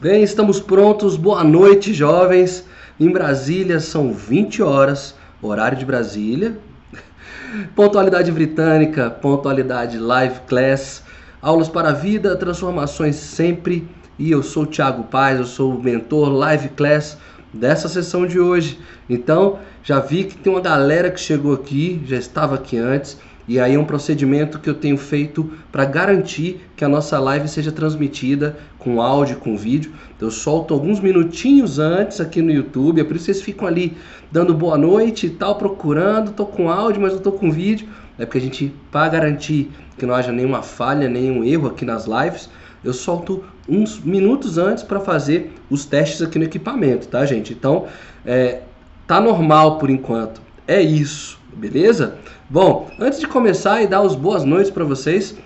Bem, estamos prontos. Boa noite, jovens. Em Brasília são 20 horas, horário de Brasília. Pontualidade britânica, pontualidade live class, aulas para a vida, transformações sempre. E eu sou o Thiago Paz, eu sou o mentor live class dessa sessão de hoje. Então, já vi que tem uma galera que chegou aqui, já estava aqui antes. E aí é um procedimento que eu tenho feito para garantir que a nossa live seja transmitida com áudio, com vídeo. Eu solto alguns minutinhos antes aqui no YouTube, é por isso que vocês ficam ali dando boa noite e tal, procurando, tô com áudio, mas não tô com vídeo. É porque a gente, para garantir que não haja nenhuma falha, nenhum erro aqui nas lives, eu solto uns minutos antes para fazer os testes aqui no equipamento, tá, gente? Então, é, tá normal por enquanto. É isso, beleza? Bom, antes de começar e dar as boas noites para vocês,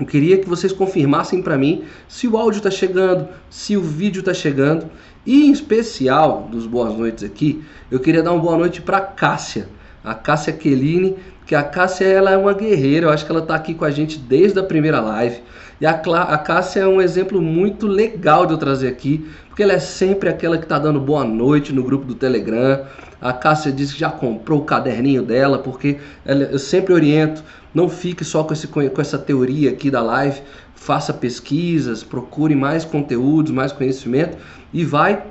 eu queria que vocês confirmassem para mim se o áudio está chegando, se o vídeo está chegando. E em especial, dos boas noites aqui, eu queria dar uma boa noite para Cássia, a Cássia Quelini, que a Cássia ela é uma guerreira, eu acho que ela está aqui com a gente desde a primeira live. E a, a Cássia é um exemplo muito legal de eu trazer aqui, porque ela é sempre aquela que está dando boa noite no grupo do Telegram, a Cássia disse que já comprou o caderninho dela, porque ela, eu sempre oriento, não fique só com, esse, com essa teoria aqui da live, faça pesquisas, procure mais conteúdos, mais conhecimento e vai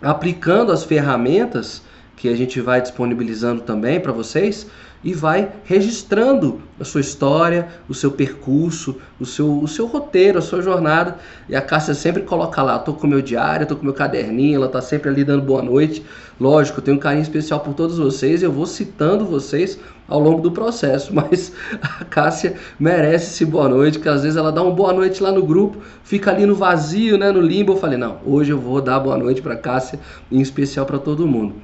aplicando as ferramentas que a gente vai disponibilizando também para vocês e vai registrando a sua história, o seu percurso, o seu, o seu roteiro, a sua jornada. E a Cássia sempre coloca lá, tô com meu diário, tô com meu caderninho, ela tá sempre ali dando boa noite. Lógico, eu tenho um carinho especial por todos vocês, eu vou citando vocês ao longo do processo, mas a Cássia merece esse boa noite, que às vezes ela dá uma boa noite lá no grupo, fica ali no vazio, né, no limbo. Eu falei, não, hoje eu vou dar boa noite para Cássia, em especial para todo mundo.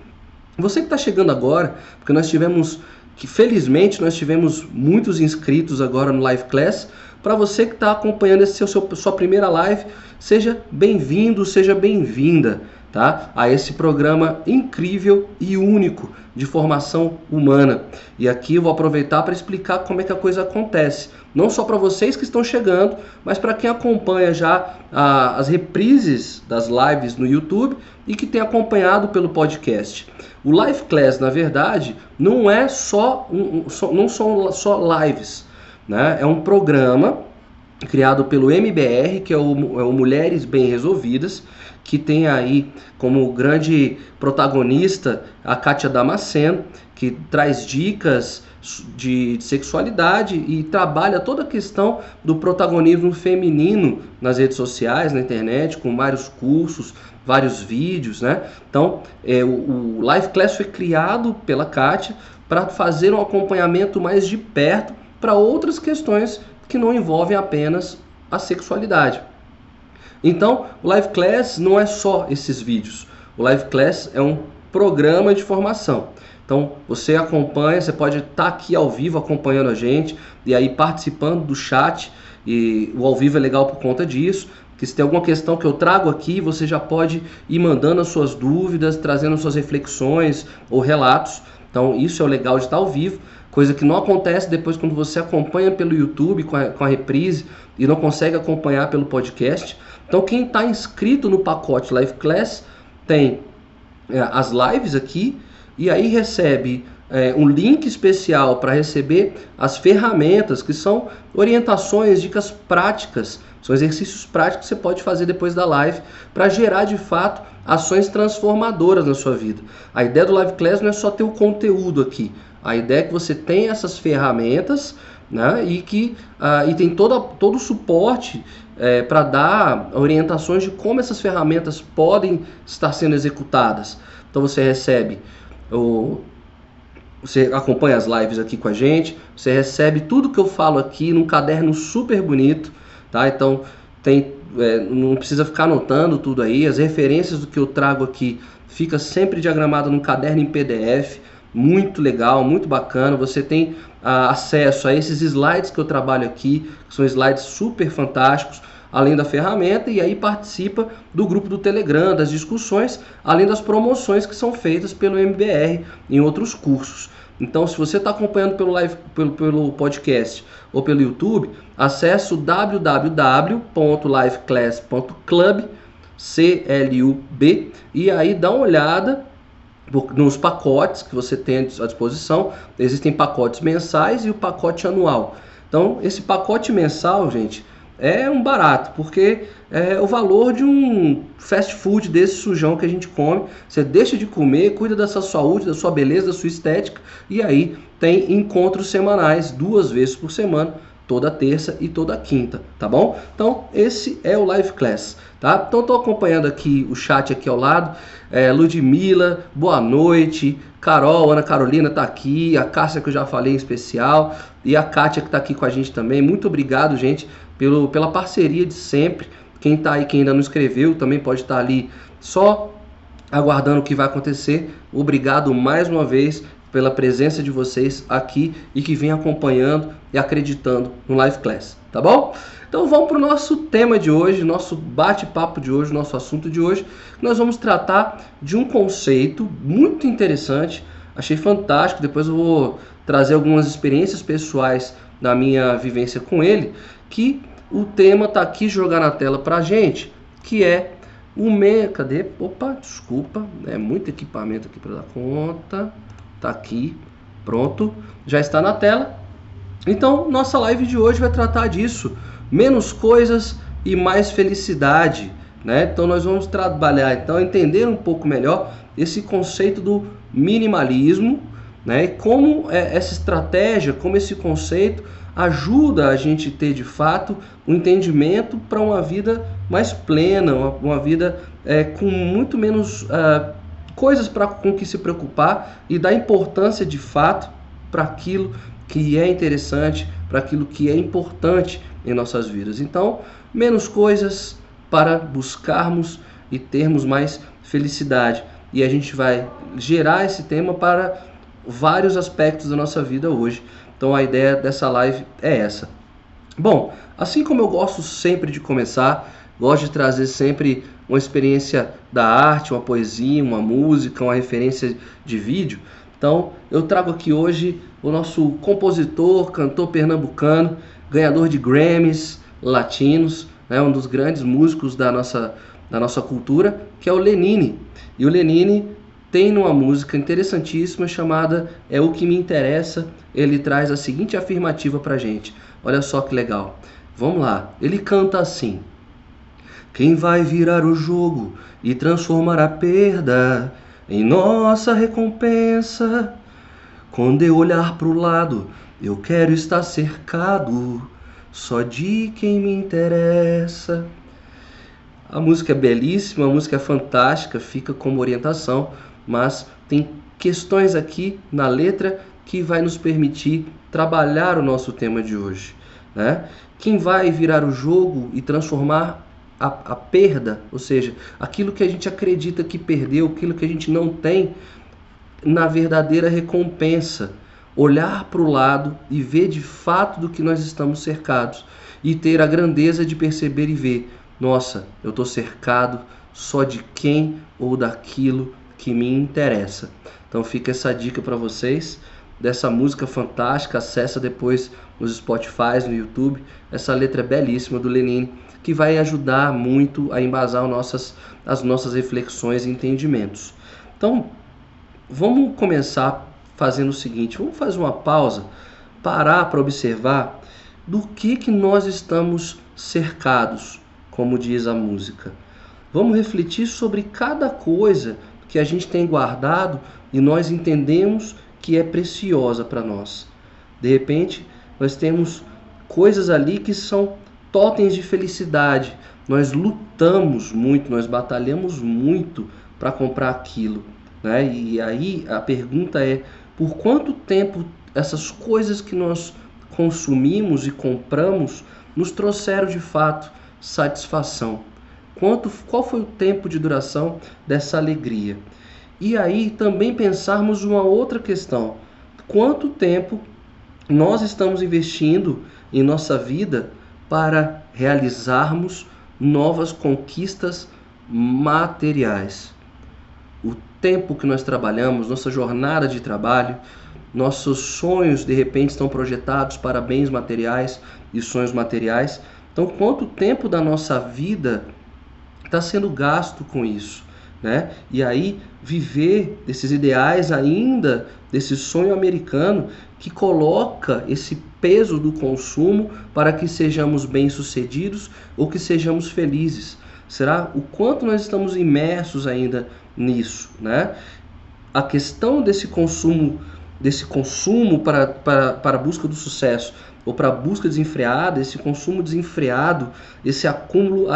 Você que está chegando agora, porque nós tivemos que felizmente nós tivemos muitos inscritos agora no Live Class. Para você que está acompanhando esse seu, sua primeira live, seja bem-vindo, seja bem-vinda tá? a esse programa incrível e único de formação humana. E aqui vou aproveitar para explicar como é que a coisa acontece. Não só para vocês que estão chegando, mas para quem acompanha já a, as reprises das lives no YouTube e que tem acompanhado pelo podcast. O Live Class, na verdade, não é só, um, só não são só lives, né? É um programa criado pelo MBR, que é o, é o Mulheres Bem Resolvidas, que tem aí como grande protagonista a Kátia Damasceno, que traz dicas de sexualidade e trabalha toda a questão do protagonismo feminino nas redes sociais, na internet, com vários cursos, vários vídeos, né? Então, é, o, o Live Class foi criado pela Kátia para fazer um acompanhamento mais de perto para outras questões que não envolvem apenas a sexualidade. Então, o Live Class não é só esses vídeos. O Live Class é um programa de formação. Então, você acompanha, você pode estar tá aqui ao vivo acompanhando a gente e aí participando do chat. E o ao vivo é legal por conta disso que se tem alguma questão que eu trago aqui, você já pode ir mandando as suas dúvidas, trazendo suas reflexões ou relatos. Então, isso é o legal de estar ao vivo, coisa que não acontece depois quando você acompanha pelo YouTube com a, com a reprise e não consegue acompanhar pelo podcast. Então, quem está inscrito no pacote Live Class tem é, as lives aqui e aí recebe é, um link especial para receber as ferramentas que são orientações, dicas práticas são exercícios práticos que você pode fazer depois da live para gerar de fato ações transformadoras na sua vida. A ideia do Live Class não é só ter o conteúdo aqui. A ideia é que você tenha essas ferramentas né, e que uh, e tem toda, todo o suporte é, para dar orientações de como essas ferramentas podem estar sendo executadas. Então você recebe o, você acompanha as lives aqui com a gente, você recebe tudo que eu falo aqui num caderno super bonito tá? Então tem, é, não precisa ficar anotando tudo aí, as referências do que eu trago aqui fica sempre diagramado num caderno em PDF, muito legal, muito bacana. Você tem ah, acesso a esses slides que eu trabalho aqui, que são slides super fantásticos, além da ferramenta, e aí participa do grupo do Telegram, das discussões, além das promoções que são feitas pelo MBR em outros cursos. Então, se você está acompanhando pelo, live, pelo, pelo podcast ou pelo YouTube, acesse o www.liveclass.club C-L-U-B, e aí dá uma olhada nos pacotes que você tem à disposição. Existem pacotes mensais e o pacote anual. Então, esse pacote mensal, gente, é um barato, porque é o valor de um fast food desse sujão que a gente come. Você deixa de comer, cuida da sua saúde, da sua beleza, da sua estética, e aí tem encontros semanais, duas vezes por semana, toda terça e toda quinta, tá bom? Então, esse é o Live Class, tá? Então, estou acompanhando aqui o chat aqui ao lado. É, Ludmilla, boa noite. Carol, Ana Carolina tá aqui. A Cássia, que eu já falei em especial. E a Kátia, que tá aqui com a gente também. Muito obrigado, gente, pelo, pela parceria de sempre. Quem tá aí, quem ainda não escreveu, também pode estar tá ali só aguardando o que vai acontecer. Obrigado mais uma vez pela presença de vocês aqui e que vem acompanhando e acreditando no Live Class, tá bom? Então vamos para o nosso tema de hoje, nosso bate-papo de hoje, nosso assunto de hoje. Nós vamos tratar de um conceito muito interessante, achei fantástico. Depois eu vou trazer algumas experiências pessoais da minha vivência com ele, que o tema está aqui jogar na tela para gente, que é o me... Cadê? Opa, desculpa, é muito equipamento aqui para dar conta. Tá aqui, pronto, já está na tela. Então, nossa live de hoje vai tratar disso, menos coisas e mais felicidade, né? Então nós vamos trabalhar, então entender um pouco melhor esse conceito do minimalismo, né? Como é, essa estratégia, como esse conceito ajuda a gente ter de fato um entendimento para uma vida mais plena, uma, uma vida é, com muito menos uh, coisas para com que se preocupar e dar importância de fato para aquilo que é interessante, para aquilo que é importante em nossas vidas. Então, menos coisas para buscarmos e termos mais felicidade. E a gente vai gerar esse tema para vários aspectos da nossa vida hoje. Então a ideia dessa live é essa. Bom, assim como eu gosto sempre de começar, gosto de trazer sempre uma experiência da arte, uma poesia, uma música, uma referência de vídeo. Então eu trago aqui hoje o nosso compositor, cantor pernambucano, ganhador de Grammys latinos, né, um dos grandes músicos da nossa, da nossa cultura, que é o Lenine. E o Lenine tem numa música interessantíssima chamada É o que me interessa. Ele traz a seguinte afirmativa pra gente. Olha só que legal. Vamos lá. Ele canta assim: Quem vai virar o jogo e transformar a perda em nossa recompensa? Quando eu olhar pro lado, eu quero estar cercado só de quem me interessa. A música é belíssima, a música é fantástica, fica como orientação, mas tem questões aqui na letra que vai nos permitir trabalhar o nosso tema de hoje. Né? Quem vai virar o jogo e transformar a, a, perda, ou seja, aquilo que a gente acredita que perdeu, aquilo que a gente não tem, na verdadeira recompensa. Olhar para o lado e ver de fato do que nós estamos cercados e ter a grandeza de perceber e ver: nossa, eu estou cercado só de quem ou daquilo que me interessa. Então fica essa dica para vocês dessa música fantástica. Acessa depois nos Spotify, no YouTube. Essa letra é belíssima do Lenin que vai ajudar muito a embasar nossas, as nossas reflexões e entendimentos. Então, vamos começar fazendo o seguinte: vamos fazer uma pausa, parar para observar do que, que nós estamos cercados, como diz a música. Vamos refletir sobre cada coisa que a gente tem guardado e nós entendemos que é preciosa para nós. De repente, nós temos coisas ali que são totens de felicidade. Nós lutamos muito, nós batalhamos muito para comprar aquilo. Né? E aí a pergunta é: por quanto tempo essas coisas que nós consumimos e compramos nos trouxeram de fato satisfação? Quanto, qual foi o tempo de duração dessa alegria? E aí também pensarmos uma outra questão: quanto tempo nós estamos investindo em nossa vida para realizarmos novas conquistas materiais. O tempo que nós trabalhamos, nossa jornada de trabalho, nossos sonhos de repente estão projetados para bens materiais e sonhos materiais. Então, quanto tempo da nossa vida está sendo gasto com isso. Né? E aí viver desses ideais ainda, desse sonho americano que coloca esse peso do consumo para que sejamos bem-sucedidos ou que sejamos felizes. Será o quanto nós estamos imersos ainda nisso, né? A questão desse consumo, desse consumo para, para, para a busca do sucesso ou para a busca desenfreada, esse consumo desenfreado, esse acúmulo,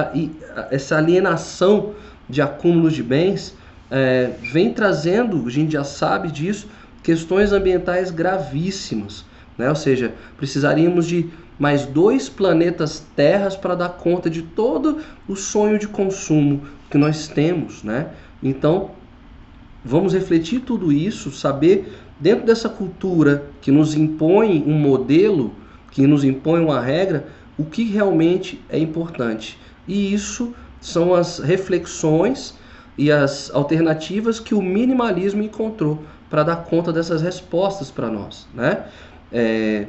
essa alienação de acúmulos de bens, é, vem trazendo, a gente já sabe disso, questões ambientais gravíssimas. Né? Ou seja, precisaríamos de mais dois planetas terras para dar conta de todo o sonho de consumo que nós temos. Né? Então, vamos refletir tudo isso, saber dentro dessa cultura que nos impõe um modelo, que nos impõe uma regra, o que realmente é importante. E isso são as reflexões e as alternativas que o minimalismo encontrou para dar conta dessas respostas para nós, né? É,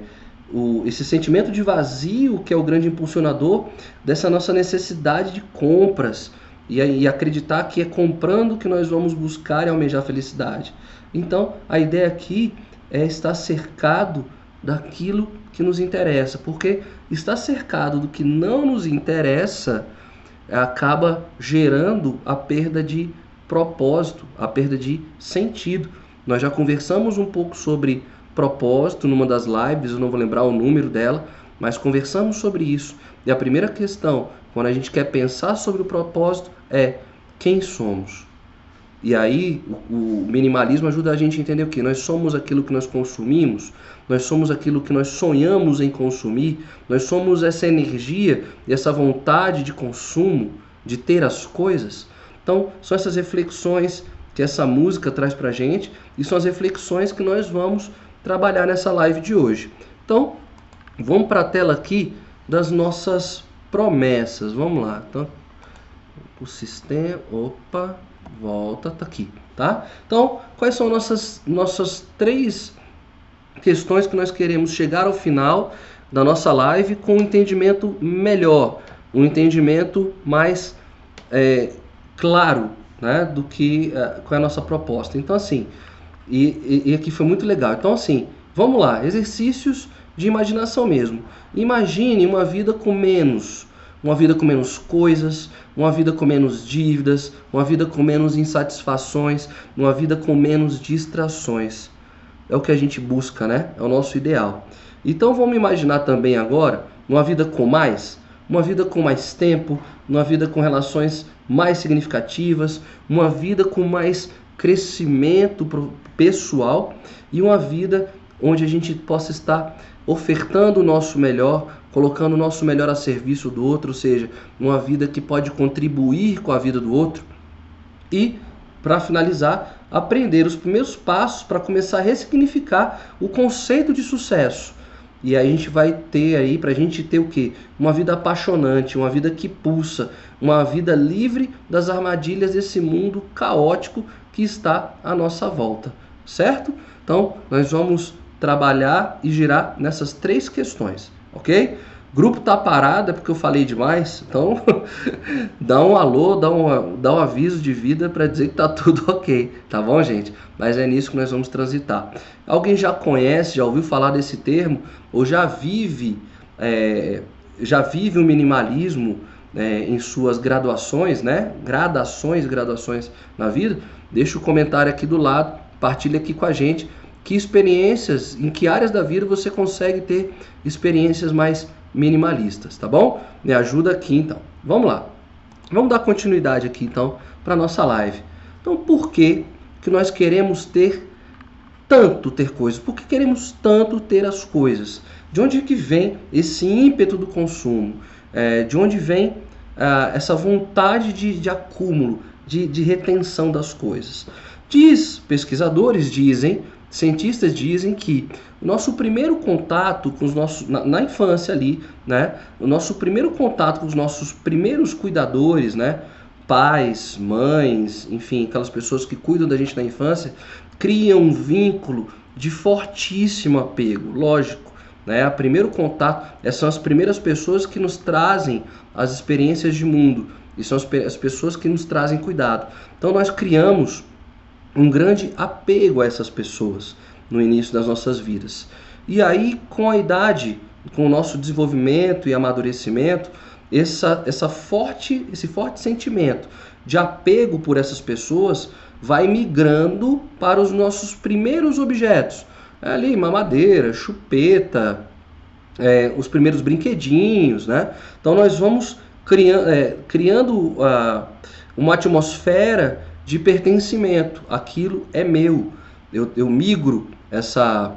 o, esse sentimento de vazio que é o grande impulsionador dessa nossa necessidade de compras e, e acreditar que é comprando que nós vamos buscar e almejar felicidade. Então, a ideia aqui é estar cercado daquilo que nos interessa, porque estar cercado do que não nos interessa acaba gerando a perda de propósito, a perda de sentido. Nós já conversamos um pouco sobre propósito numa das lives, eu não vou lembrar o número dela, mas conversamos sobre isso. E a primeira questão, quando a gente quer pensar sobre o propósito, é quem somos. E aí o, minimalismo ajuda a gente a entender o que? Nós somos aquilo que nós consumimos, nós somos aquilo que nós sonhamos em consumir, nós somos essa energia e essa vontade de consumo, de ter as coisas. Então, são essas reflexões que essa música traz pra gente e são as reflexões que nós vamos trabalhar nessa live de hoje. Então, vamos para a tela aqui das nossas promessas. Vamos lá. Então, o sistema, opa, volta, tá aqui, tá? Então, quais são nossas nossas três questões que nós queremos chegar ao final da nossa live com um entendimento melhor, um entendimento mais é, claro, né, do que é, qual é a nossa proposta. Então, assim, e, e, e aqui foi muito legal. Então, assim, vamos lá, exercícios de imaginação mesmo. Imagine uma vida com menos, uma vida com menos coisas, uma vida com menos dívidas, uma vida com menos insatisfações, uma vida com menos distrações. É o que a gente busca, né? É o nosso ideal. Então vamos imaginar também agora uma vida com mais, uma vida com mais tempo, uma vida com relações mais significativas, uma vida com mais crescimento pessoal e uma vida onde a gente possa estar ofertando o nosso melhor, colocando o nosso melhor a serviço do outro, ou seja, uma vida que pode contribuir com a vida do outro. E, para finalizar, aprender os primeiros passos para começar a ressignificar o conceito de sucesso. E a gente vai ter aí, para a gente ter o quê? Uma vida apaixonante, uma vida que pulsa, uma vida livre das armadilhas desse mundo caótico que está à nossa volta, certo? Então, nós vamos trabalhar e girar nessas três questões, ok? Grupo tá parado é porque eu falei demais, então dá um alô, dá um, dá um aviso de vida para dizer que tá tudo ok, tá bom, gente? Mas é nisso que nós vamos transitar. Alguém já conhece, já ouviu falar desse termo ou já vive, é, já vive o minimalismo é, em suas graduações, né? Gradações, graduações na vida? Deixa o comentário aqui do lado, partilha aqui com a gente que experiências, em que áreas da vida você consegue ter experiências mais minimalistas, tá bom? Me ajuda aqui então. Vamos lá. Vamos dar continuidade aqui então para nossa live. Então, por que que nós queremos ter tanto ter coisas? Por que queremos tanto ter as coisas? De onde que vem esse ímpeto do consumo? É, de onde vem ah, essa vontade de, de acúmulo? de, de retenção das coisas. Diz, pesquisadores dizem, cientistas dizem que o nosso primeiro contato com os nossos na, na, infância ali, né? O nosso primeiro contato com os nossos primeiros cuidadores, né? Pais, mães, enfim, aquelas pessoas que cuidam da gente na infância, criam um vínculo de fortíssimo apego, lógico, né? O primeiro contato, essas são as primeiras pessoas que nos trazem as experiências de mundo e são as, as pessoas que nos trazem cuidado. Então nós criamos um grande apego a essas pessoas no início das nossas vidas. E aí, com a idade, com o nosso desenvolvimento e amadurecimento, essa, essa forte, esse forte sentimento de apego por essas pessoas vai migrando para os nossos primeiros objetos. É ali, mamadeira, chupeta, é, os primeiros brinquedinhos, né? Então nós vamos criando, é, criando uh, uma atmosfera de pertencimento. Aquilo é meu. Eu, eu migro essa,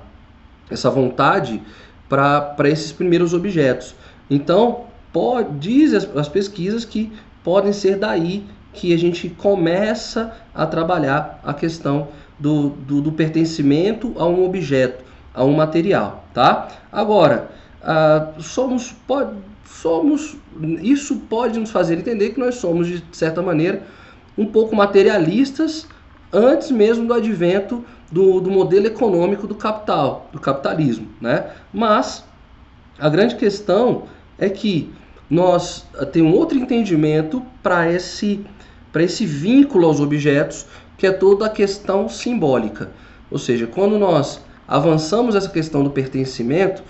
essa vontade para esses primeiros objetos. Então, pode, diz as, as pesquisas que podem ser daí que a gente começa a trabalhar a questão do, do, do pertencimento a um objeto, a um material, tá? Agora, uh, somos, pode, somos, isso pode nos fazer entender que nós somos, de certa maneira, um pouco materialistas antes mesmo do advento do, do modelo econômico do capital, do capitalismo, né? Mas a grande questão é que nós eh, temos um outro entendimento para esse, esse vínculo aos objetos, que é toda a questão simbólica. Ou seja, quando nós avançamos essa questão do pertencimento,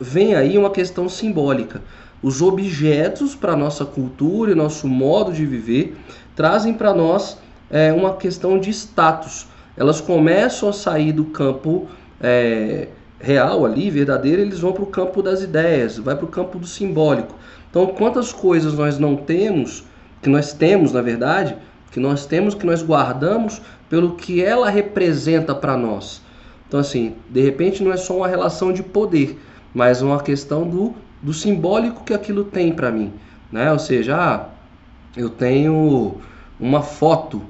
vem aí uma questão simbólica. Os objetos para nossa cultura e nosso modo de viver trazem para nós é, uma questão de status. Elas começam a sair do campo é, real ali, verdadeiro, eles vão para o campo das ideias, vai para o campo do simbólico. Então, quantas coisas nós não temos, que nós temos, na verdade, que nós temos, que nós guardamos pelo que ela representa para nós. Então, assim, de repente não é só uma relação de poder, mas uma questão do, do simbólico que aquilo tem para mim. Né? Ou seja, ah, eu tenho uma foto.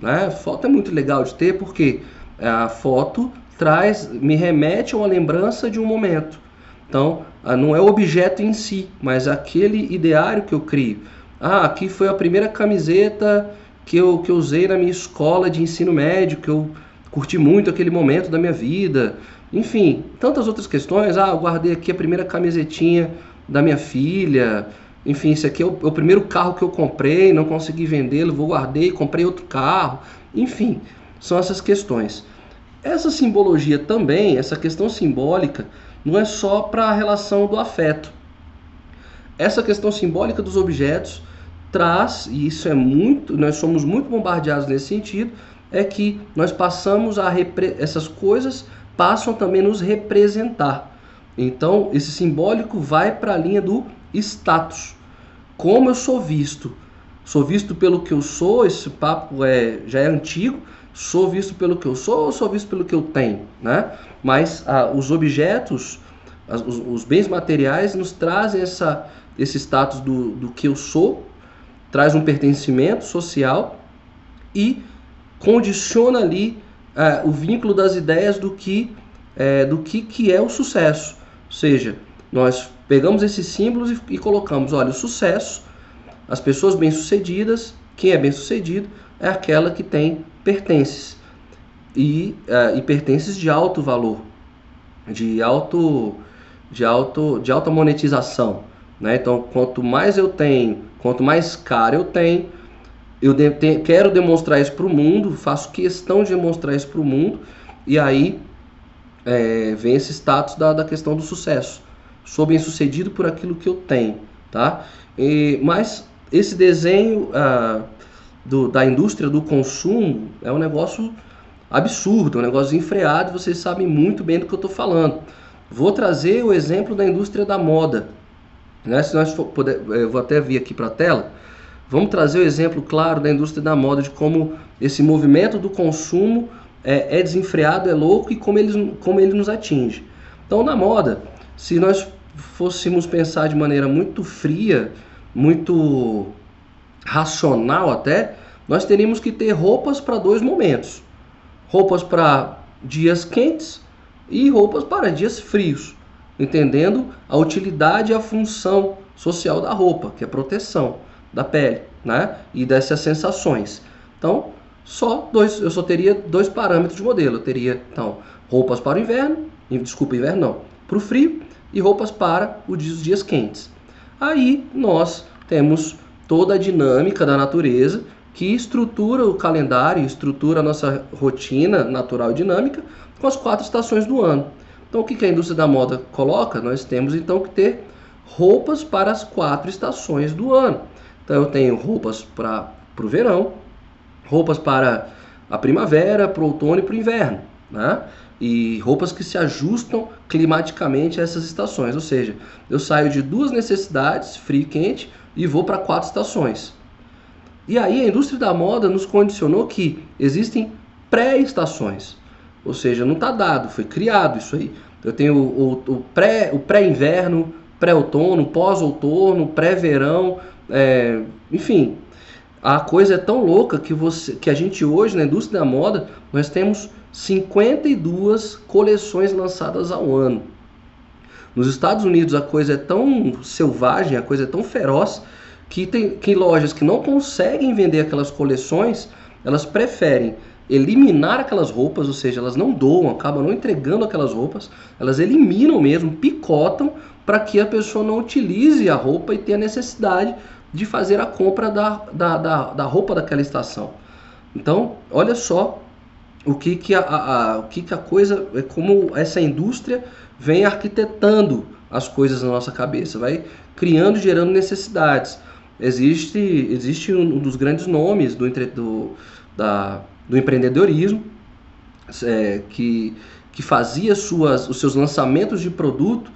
Né? Foto é muito legal de ter porque a foto traz, me remete a uma lembrança de um momento. Então, ah, não é o objeto em si, mas aquele ideário que eu crio. Ah, aqui foi a primeira camiseta que eu, que eu usei na minha escola de ensino médio, que eu curti muito aquele momento da minha vida. Enfim, tantas outras questões. Ah, eu guardei aqui a primeira camisetinha da minha filha. Enfim, esse aqui é o, é o primeiro carro que eu comprei, não consegui vendê-lo, vou guardei, comprei outro carro. Enfim, são essas questões. Essa simbologia também, essa questão simbólica, não é só para a relação do afeto. Essa questão simbólica dos objetos traz, e isso é muito, nós somos muito bombardeados nesse sentido, é que nós passamos a essas coisas passam também a nos representar. Então, esse simbólico vai para a linha do status. Como eu sou visto? Sou visto pelo que eu sou, esse papo é, já é antigo, sou visto pelo que eu sou ou sou visto pelo que eu tenho, né? Mas ah, os objetos, as, os, os, bens materiais nos trazem essa, esse status do, do que eu sou, traz um pertencimento social e condiciona ali ah, o vínculo das ideias do que, é, do que, que é o sucesso. Ou seja, nós pegamos esses símbolos e, e colocamos, olha, o sucesso, as pessoas bem-sucedidas, quem é bem-sucedido é aquela que tem pertences e, uh, e pertences de alto valor, de alto, de alto, de alta monetização, né? Então, quanto mais eu tenho, quanto mais caro eu tenho, eu de, te, quero demonstrar isso para o mundo, faço questão de demonstrar isso para o mundo, e aí é, vem esse status da, da questão do sucesso. Sou bem sucedido por aquilo que eu tenho, tá? E, mas esse desenho uh, do, da indústria do consumo é um negócio absurdo, um negócio enfreado, vocês sabem muito bem do que eu estou falando. Vou trazer o exemplo da indústria da moda. Né? Se nós for poder, eu vou até vir aqui para a tela. Vamos trazer o exemplo claro da indústria da moda, de como esse movimento do consumo é, é desenfreado, é louco e como ele, como ele nos atinge. Então, na moda, se nós fôssemos pensar de maneira muito fria, muito racional até, nós teríamos que ter roupas para dois momentos: roupas para dias quentes e roupas para dias frios, entendendo a utilidade e a função social da roupa, que é proteção da pele, né? E dessas sensações. Então, só dois, eu só teria dois parâmetros de modelo. Eu teria então roupas para o inverno, desculpa, inverno não, para o frio e roupas para os dias quentes. Aí nós temos toda a dinâmica da natureza que estrutura o calendário, estrutura a nossa rotina natural e dinâmica com as quatro estações do ano. Então, o que a indústria da moda coloca? Nós temos então que ter roupas para as quatro estações do ano. Então, eu tenho roupas para o verão, roupas para a primavera, para o outono e para o inverno, né? E roupas que se ajustam climaticamente a essas estações. Ou seja, eu saio de duas necessidades, frio e quente, e vou para quatro estações. E aí a indústria da moda nos condicionou que existem pré-estações. Ou seja, não está dado, foi criado isso aí. Eu tenho o, o, pré, o pré-inverno, pré-outono, pós-outono, pré-verão, é, enfim. A coisa é tão louca que, você, que a gente hoje, na indústria da moda, nós temos 52 coleções lançadas ao ano. Nos Estados Unidos a coisa é tão selvagem, a coisa é tão feroz, que tem que lojas que não conseguem vender aquelas coleções, elas preferem eliminar aquelas roupas, ou seja, elas não doam, acabam não entregando aquelas roupas, elas eliminam mesmo, picotam para que a pessoa não utilize a roupa e tenha necessidade de fazer a compra da, da, da, da roupa daquela estação. Então, olha só o que, que, a, a, o que, que a coisa, é como essa indústria vem arquitetando as coisas na nossa cabeça, vai criando, gerando necessidades. Existe, existe um dos grandes nomes do, do, da, do empreendedorismo é, que, que fazia suas, os seus lançamentos de produto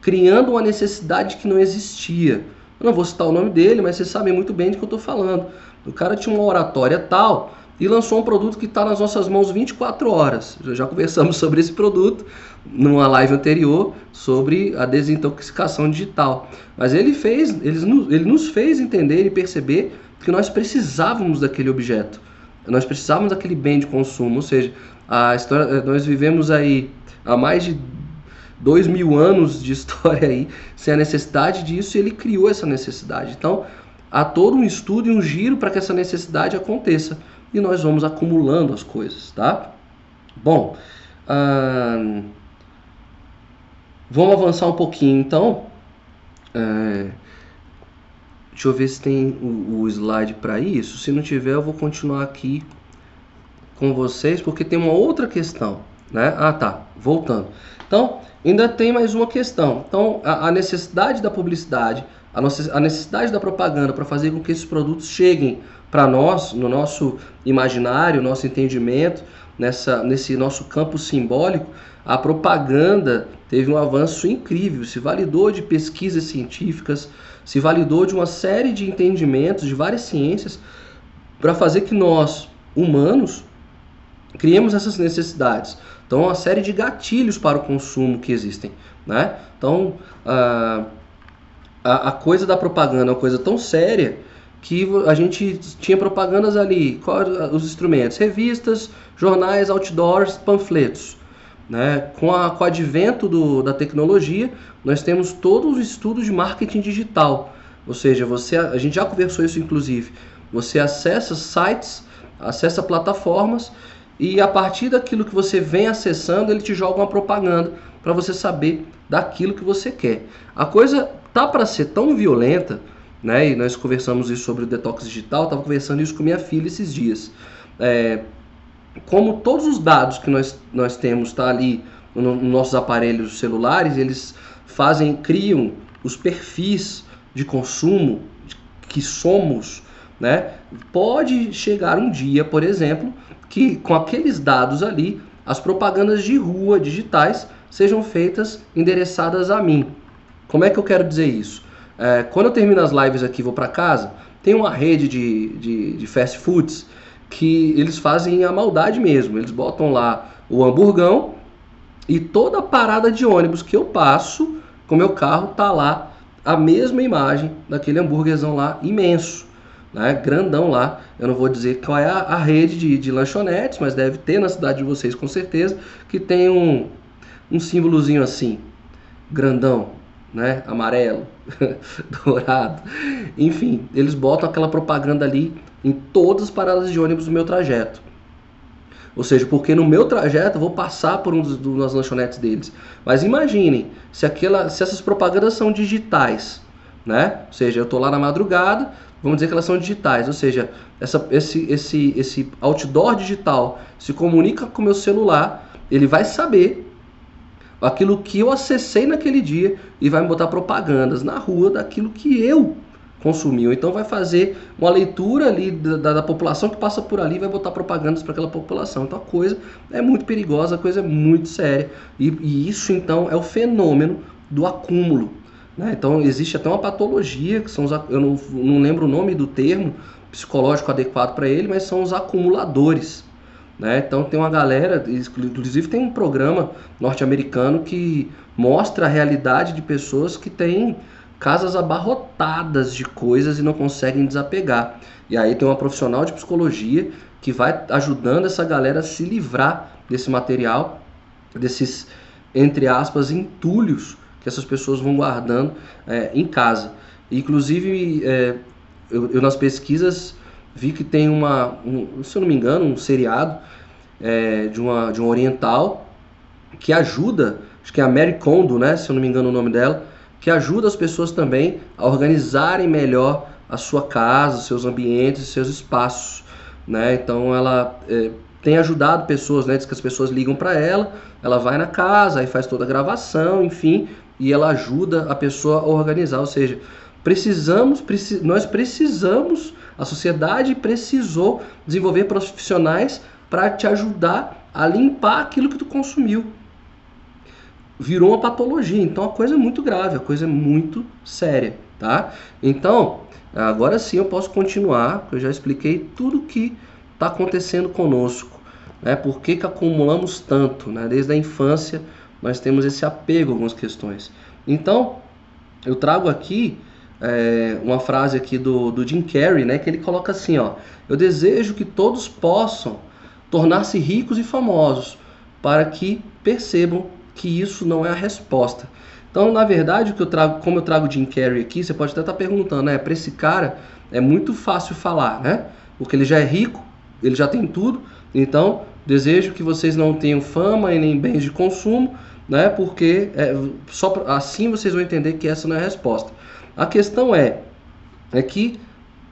criando uma necessidade que não existia. Eu não vou citar o nome dele, mas vocês sabem muito bem de que eu estou falando. O cara tinha uma oratória tal e lançou um produto que está nas nossas mãos 24 horas. Já conversamos sobre esse produto numa live anterior sobre a desintoxicação digital. Mas ele fez, ele, ele nos fez entender e perceber que nós precisávamos daquele objeto. Nós precisávamos daquele bem de consumo, ou seja, a história, nós vivemos aí há mais de dois mil anos de história aí sem a necessidade disso e ele criou essa necessidade. Então, há todo um estudo e um giro para que essa necessidade aconteça e nós vamos acumulando as coisas, tá? Bom, hum, vamos avançar um pouquinho então. É, deixa eu ver se tem o, o slide para isso. Se não tiver, eu vou continuar aqui com vocês porque tem uma outra questão, né? Ah, tá. Voltando. Então, ainda tem mais uma questão. Então, a, a necessidade da publicidade, a, a necessidade da propaganda para fazer com que esses produtos cheguem para nós, no nosso imaginário, nosso entendimento, nessa, nesse nosso campo simbólico, a propaganda teve um avanço incrível, se validou de pesquisas científicas, se validou de uma série de entendimentos de várias ciências para fazer que nós, humanos, criemos essas necessidades. Então, uma série de gatilhos para o consumo que existem. Né? Então, a, a, a coisa da propaganda é uma coisa tão séria que a gente tinha propagandas ali, os instrumentos, revistas, jornais, outdoors, panfletos. Né? Com, a, com o advento do, da tecnologia, nós temos todos os estudos de marketing digital. Ou seja, você, a gente já conversou isso inclusive. Você acessa sites, acessa plataformas e a partir daquilo que você vem acessando, ele te joga uma propaganda para você saber daquilo que você quer. A coisa tá para ser tão violenta né? E nós conversamos isso sobre o detox digital, estava conversando isso com minha filha esses dias. É, como todos os dados que nós, nós temos tá ali nos no nossos aparelhos celulares, eles fazem, criam os perfis de consumo que somos, né? Pode chegar um dia, por exemplo, que com aqueles dados ali, as propagandas de rua digitais sejam feitas endereçadas a mim. Como é que eu quero dizer isso? É, quando eu termino as lives aqui vou para casa, tem uma rede de, de, de, fast foods que eles fazem a maldade mesmo. Eles botam lá o hamburgão e toda a parada de ônibus que eu passo com meu carro tá lá a mesma imagem daquele hambúrguerzão lá imenso, né? grandão lá. Eu não vou dizer qual é a, a rede de, de, lanchonetes, mas deve ter na cidade de vocês com certeza, que tem um, um símbolozinho assim, grandão, né? Amarelo, dourado. Enfim, eles botam aquela propaganda ali em todas as paradas de ônibus do meu trajeto. Ou seja, porque no meu trajeto eu vou passar por um dos, das lanchonetes deles. Mas imaginem, se, aquela, se essas propagandas são digitais, né? Ou seja, eu estou lá na madrugada, vamos dizer que elas são digitais, ou seja, essa, esse, esse, esse outdoor digital se comunica com o meu celular, ele vai saber aquilo que eu acessei naquele dia e vai me botar propagandas na rua daquilo que eu consumiu. Então vai fazer uma leitura ali da, da população que passa por ali e vai botar propagandas para aquela população. Então a coisa é muito perigosa, a coisa é muito séria. E, e isso então é o fenômeno do acúmulo. Né? Então existe até uma patologia, que são os, eu não, não lembro o nome do termo psicológico adequado para ele, mas são os acumuladores. Né? Então tem uma galera, inclusive tem um programa norte-americano que mostra a realidade de pessoas que têm casas abarrotadas de coisas e não conseguem desapegar. E aí tem uma profissional de psicologia que vai ajudando essa galera a se livrar desse material, desses, entre aspas, entulhos que essas pessoas vão guardando é, em casa. Inclusive, é, eu, eu, nas pesquisas vi que tem uma, um, se eu não me engano, um seriado é, de, uma, de um oriental que ajuda, acho que é a Mary Kondo, né, se eu não me engano o nome dela, que ajuda as pessoas também a organizarem melhor a sua casa, seus ambientes, seus espaços, né? Então ela é, tem ajudado pessoas, né? Diz que as pessoas ligam para ela, ela vai na casa, aí faz toda a gravação, enfim, e ela ajuda a pessoa a organizar. Ou seja, precisamos, preci nós precisamos, a sociedade precisou desenvolver profissionais para te ajudar a limpar aquilo que tu consumiu virou uma patologia. Então a coisa é muito grave, a coisa é muito séria, tá? Então, agora sim eu posso continuar, porque eu já expliquei tudo que está acontecendo conosco, né? Por que, que acumulamos tanto, né? Desde a infância nós temos esse apego a algumas questões. Então, eu trago aqui é, uma frase aqui do, do Jim Carrey, né? Que ele coloca assim, ó. Eu desejo que todos possam tornar-se ricos e famosos para que percebam que isso não é a resposta. Então, na verdade, o que eu trago, como eu trago Jim Carrey aqui, você pode até estar perguntando, né? Para esse cara é muito fácil falar, né? Porque ele já é rico, ele já tem tudo. Então, desejo que vocês não tenham fama e nem bens de consumo, né? Porque é, só assim vocês vão entender que essa não é a resposta. A questão é, é que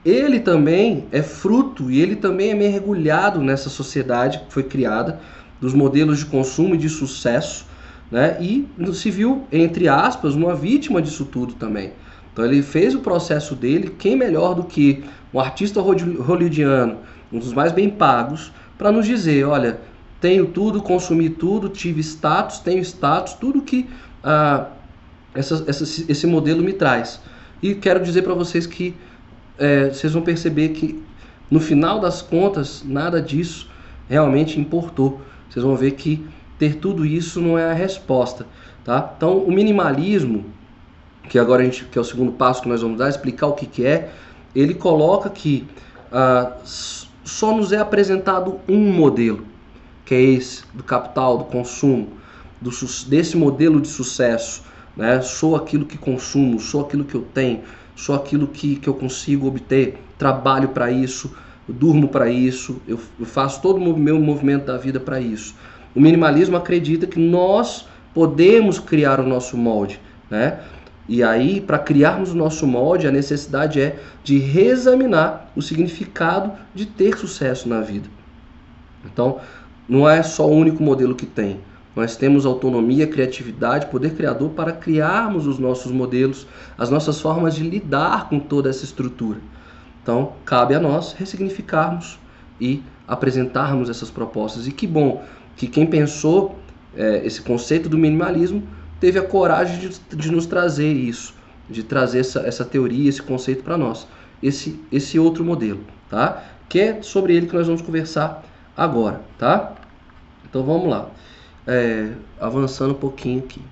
ele também é fruto e ele também é mergulhado nessa sociedade que foi criada dos modelos de consumo e de sucesso né? E se viu, entre aspas, uma vítima disso tudo também. Então ele fez o processo dele, quem melhor do que um artista hollywoodiano, um dos mais bem pagos, para nos dizer, olha, tenho tudo, consumi tudo, tive status, tenho status, tudo que ah, essa, essa, esse modelo me traz. E quero dizer para vocês que é, vocês vão perceber que no final das contas nada disso realmente importou. Vocês vão ver que ter tudo isso não é a resposta, tá? Então, o minimalismo, que agora a gente, que é o segundo passo que nós vamos dar, explicar o que, que é, ele coloca que ah, só nos é apresentado um modelo, que é esse do capital, do consumo, do, desse modelo de sucesso, né? Sou aquilo que consumo, sou aquilo que eu tenho, sou aquilo que, que eu consigo obter, trabalho para isso, durmo para isso, eu, eu faço todo o meu movimento da vida para isso. O minimalismo acredita que nós podemos criar o nosso molde, né? E aí, para criarmos o nosso molde, a necessidade é de reexaminar o significado de ter sucesso na vida. Então, não é só o único modelo que tem. Nós temos autonomia, criatividade, poder criador para criarmos os nossos modelos, as nossas formas de lidar com toda essa estrutura. Então, cabe a nós ressignificarmos e apresentarmos essas propostas. E que bom que quem pensou é, esse conceito do minimalismo teve a coragem de, de nos trazer isso, de trazer essa, essa teoria, esse conceito para nós, esse, esse outro modelo, tá? Que é sobre ele que nós vamos conversar agora, tá? Então vamos lá, é, avançando um pouquinho aqui.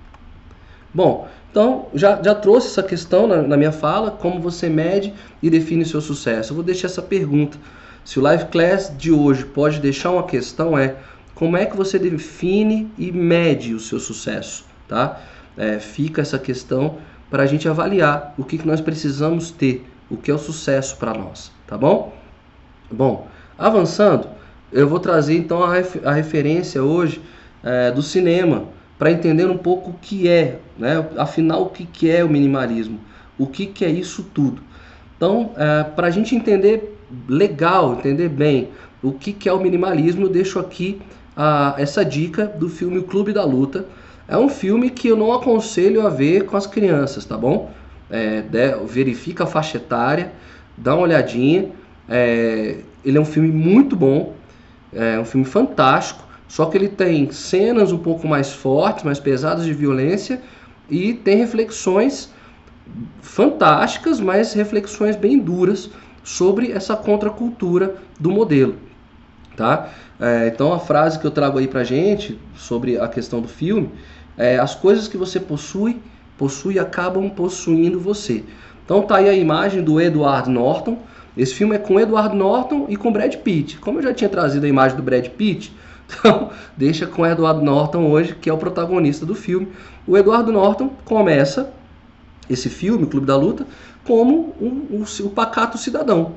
Bom, então já, já trouxe essa questão na, na minha fala, como você mede e define seu sucesso. Eu vou deixar essa pergunta. Se o Live Class de hoje pode deixar uma questão é como é que você define e mede o seu sucesso, tá? É, fica essa questão para a gente avaliar o que, que nós precisamos ter, o que é o sucesso para nós, tá bom? Bom, avançando, eu vou trazer então a referência hoje é, do cinema para entender um pouco o que é, né? Afinal, o que, que é o minimalismo? o que, que é isso tudo. Então, é, para a gente entender legal, entender bem o que, que é o minimalismo, eu deixo aqui a, essa dica do filme Clube da Luta. É um filme que eu não aconselho a ver com as crianças, tá bom? É, de, verifica a faixa etária, dá uma olhadinha. É, ele é um filme muito bom, é um filme fantástico, só que ele tem cenas um pouco mais fortes, mais pesadas de violência e tem reflexões fantásticas, mas reflexões bem duras sobre essa contracultura do modelo, tá? É, então a frase que eu trago aí pra gente sobre a questão do filme é as coisas que você possui, possui acabam possuindo você. Então tá aí a imagem do Edward Norton. Esse filme é com Edward Norton e com Brad Pitt. Como eu já tinha trazido a imagem do Brad Pitt, então deixa com Edward Norton hoje, que é o protagonista do filme. O Edward Norton começa esse filme, o Clube da Luta, como um, um, o pacato cidadão.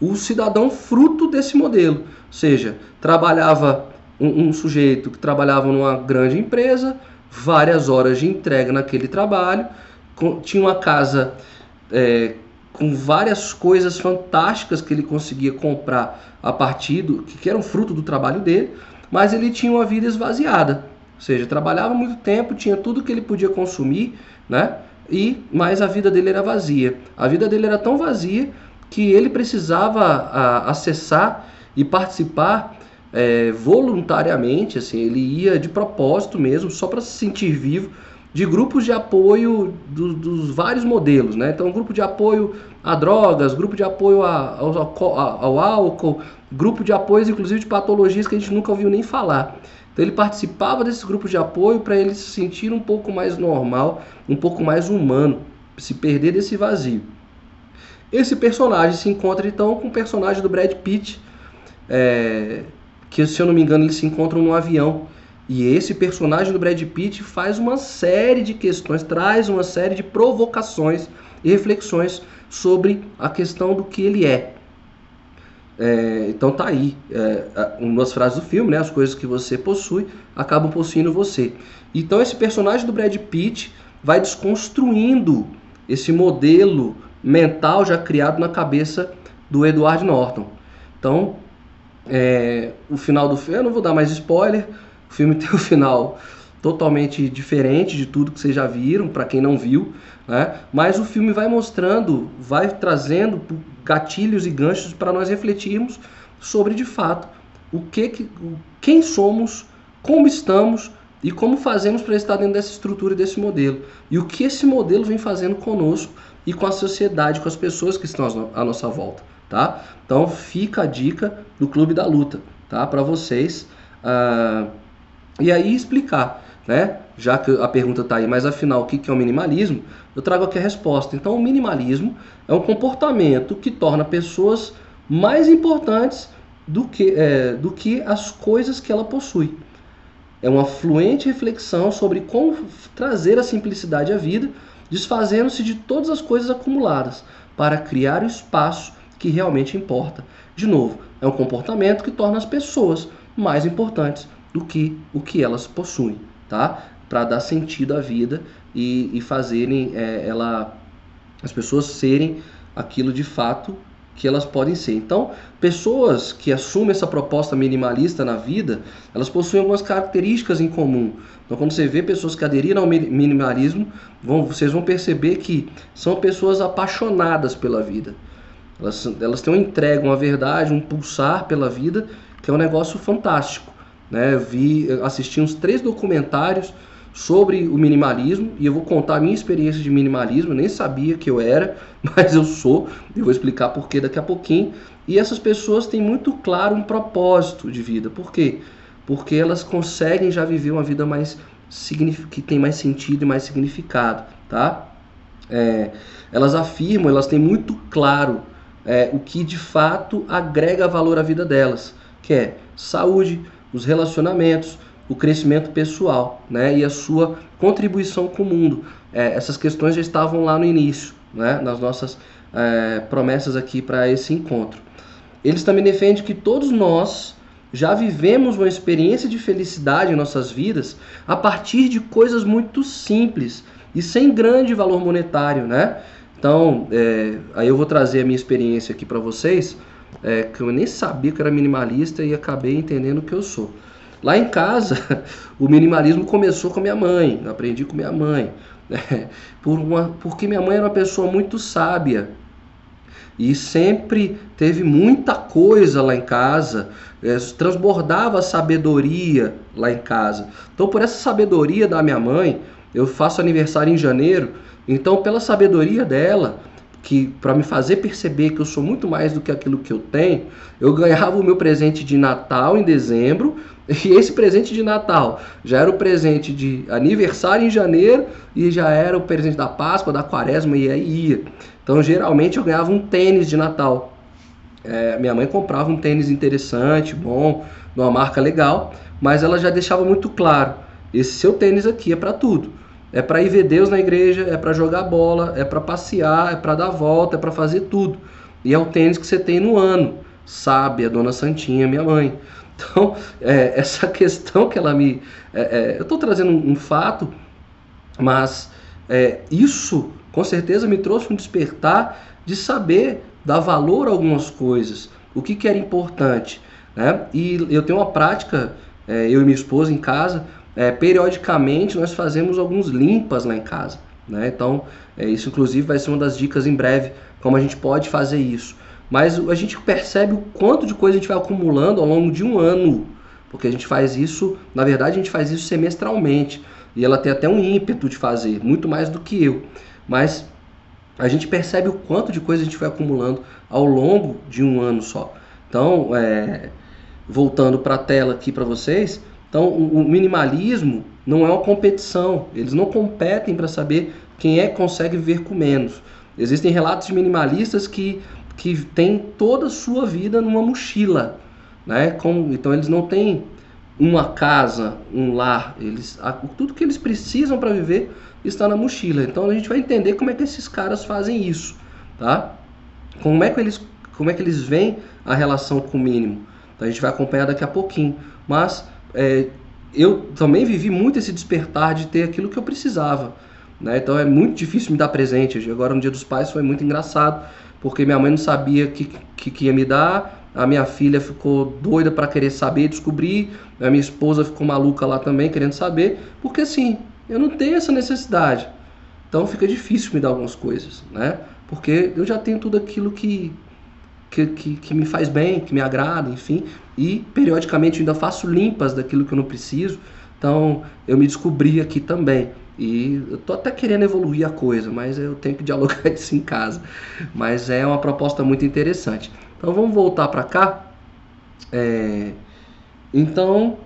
O cidadão fruto desse modelo. Ou seja, trabalhava um, um sujeito que trabalhava numa grande empresa, várias horas de entrega naquele trabalho, com, tinha uma casa é, com várias coisas fantásticas que ele conseguia comprar a partir do que eram fruto do trabalho dele, mas ele tinha uma vida esvaziada. Ou seja, trabalhava muito tempo, tinha tudo que ele podia consumir, né? e mas a vida dele era vazia. A vida dele era tão vazia que ele precisava a, acessar e participar é, voluntariamente, assim, ele ia de propósito mesmo, só para se sentir vivo, de grupos de apoio do, dos vários modelos, né? Então, grupo de apoio a drogas, grupo de apoio a, ao, ao álcool, grupo de apoio, inclusive, de patologias que a gente nunca ouviu nem falar. Então ele participava desses grupos de apoio para ele se sentir um pouco mais normal, um pouco mais humano, se perder desse vazio. Esse personagem se encontra então com o personagem do Brad Pitt, é, que se eu não me engano eles se encontram num avião. E esse personagem do Brad Pitt faz uma série de questões, traz uma série de provocações e reflexões sobre a questão do que ele é. É, então tá aí, é, uma das frases do filme, né? As coisas que você possui acabam possuindo você. Então esse personagem do Brad Pitt vai desconstruindo esse modelo mental já criado na cabeça do Edward Norton. Então, é, o final do filme, eu não vou dar mais spoiler, o filme tem um final totalmente diferente de tudo que vocês já viram, para quem não viu, né? mas o filme vai mostrando, vai trazendo gatilhos e ganchos para nós refletirmos sobre de fato o que, quem somos, como estamos e como fazemos para estar dentro dessa estrutura e desse modelo. E o que esse modelo vem fazendo conosco e com a sociedade, com as pessoas que estão à nossa volta, tá? Então fica a dica do Clube da Luta, tá? Para vocês. Uh, e aí explicar, né? Já que a pergunta está aí, mas afinal, o que é o minimalismo? Eu trago aqui a resposta. Então, o minimalismo é um comportamento que torna pessoas mais importantes do que, é, do que as coisas que ela possui. É uma fluente reflexão sobre como trazer a simplicidade à vida, desfazendo-se de todas as coisas acumuladas, para criar o espaço que realmente importa. De novo, é um comportamento que torna as pessoas mais importantes do que o que elas possuem, tá? Para dar sentido à vida e, e fazerem é, ela, as pessoas serem aquilo de fato que elas podem ser. Então, pessoas que assumem essa proposta minimalista na vida, elas possuem algumas características em comum. Então, quando você vê pessoas que aderiram ao minimalismo, vão, vocês vão perceber que são pessoas apaixonadas pela vida. Elas, elas têm uma entrega, uma verdade, um pulsar pela vida, que é um negócio fantástico. Né? Vi, assisti uns três documentários sobre o minimalismo e eu vou contar a minha experiência de minimalismo. Eu nem sabia que eu era, mas eu sou. Eu vou explicar por que daqui a pouquinho. E essas pessoas têm muito claro um propósito de vida. Por quê? Porque elas conseguem já viver uma vida mais que tem mais sentido e mais significado, tá? É, elas afirmam, elas têm muito claro é, o que de fato agrega valor à vida delas, que é saúde, os relacionamentos, o crescimento pessoal né, e a sua contribuição com o mundo. É, essas questões já estavam lá no início, né, nas nossas é, promessas aqui para esse encontro. Eles também defendem que todos nós já vivemos uma experiência de felicidade em nossas vidas a partir de coisas muito simples e sem grande valor monetário, né? Então, é, aí eu vou trazer a minha experiência aqui para vocês, é, que eu nem sabia que era minimalista e acabei entendendo que eu sou. Lá em casa, o minimalismo começou com minha mãe, aprendi com minha mãe, né? por uma, porque minha mãe era uma pessoa muito sábia e sempre teve muita coisa lá em casa, é, transbordava sabedoria lá em casa. Então, por essa sabedoria da minha mãe, eu faço aniversário em janeiro, então, pela sabedoria dela, que para me fazer perceber que eu sou muito mais do que aquilo que eu tenho, eu ganhava o meu presente de Natal em dezembro, e esse presente de Natal já era o presente de aniversário em janeiro e já era o presente da Páscoa, da Quaresma e aí ia. Então, geralmente eu ganhava um tênis de Natal. É, minha mãe comprava um tênis interessante, bom, de uma marca legal, mas ela já deixava muito claro: esse seu tênis aqui é para tudo. É para ir ver Deus na igreja, é para jogar bola, é para passear, é para dar volta, é para fazer tudo. E é o tênis que você tem no ano. Sabe, a dona Santinha, minha mãe. Então, é, essa questão que ela me. É, é, eu estou trazendo um, um, fato, mas é, isso com certeza me trouxe um despertar de saber dar valor a algumas coisas, o que, que era importante. Né? E eu tenho uma prática, é, eu e minha esposa em casa, é, periodicamente nós fazemos alguns limpas lá em casa. Né? Então, é, isso inclusive vai ser uma das dicas em breve, como a gente pode fazer isso. Mas a gente percebe o quanto de coisa a gente vai acumulando ao longo de um ano, porque a gente faz isso, na verdade, a gente faz isso semestralmente. E ela tem até um ímpeto de fazer, muito mais do que eu. Mas a gente percebe o quanto de coisa a gente vai acumulando ao longo de um ano só. Então, é, voltando para a tela aqui para vocês, então, o minimalismo não é uma competição. Eles não competem para saber quem é que consegue viver com menos. Existem relatos de minimalistas que, que têm toda a sua vida numa mochila. Né? Então, eles não têm uma casa, um lar. Eles, tudo que eles precisam para viver está na mochila. Então, a gente vai entender como é que esses caras fazem isso. Tá? Como, é que eles, como é que eles veem a relação com o mínimo. Então, a gente vai acompanhar daqui a pouquinho. Mas é, eu também vivi muito esse despertar de ter aquilo que eu precisava. Né? Então é muito difícil me dar presente. Agora no Dia dos Pais foi muito engraçado, porque minha mãe não sabia o que, que, que, ia me dar, a minha filha ficou doida para querer saber, descobrir, a minha esposa ficou maluca lá também querendo saber, porque assim, eu não tenho essa necessidade. Então fica difícil me dar algumas coisas, né? Porque eu já tenho tudo aquilo que, que, que, que me faz bem, que me agrada, enfim. E periodicamente ainda faço limpas daquilo que eu não preciso. Então eu me descobri aqui também. E eu tô até querendo evoluir a coisa, mas eu tenho que dialogar isso em casa. Mas é uma proposta muito interessante. Então vamos voltar para cá. É... Então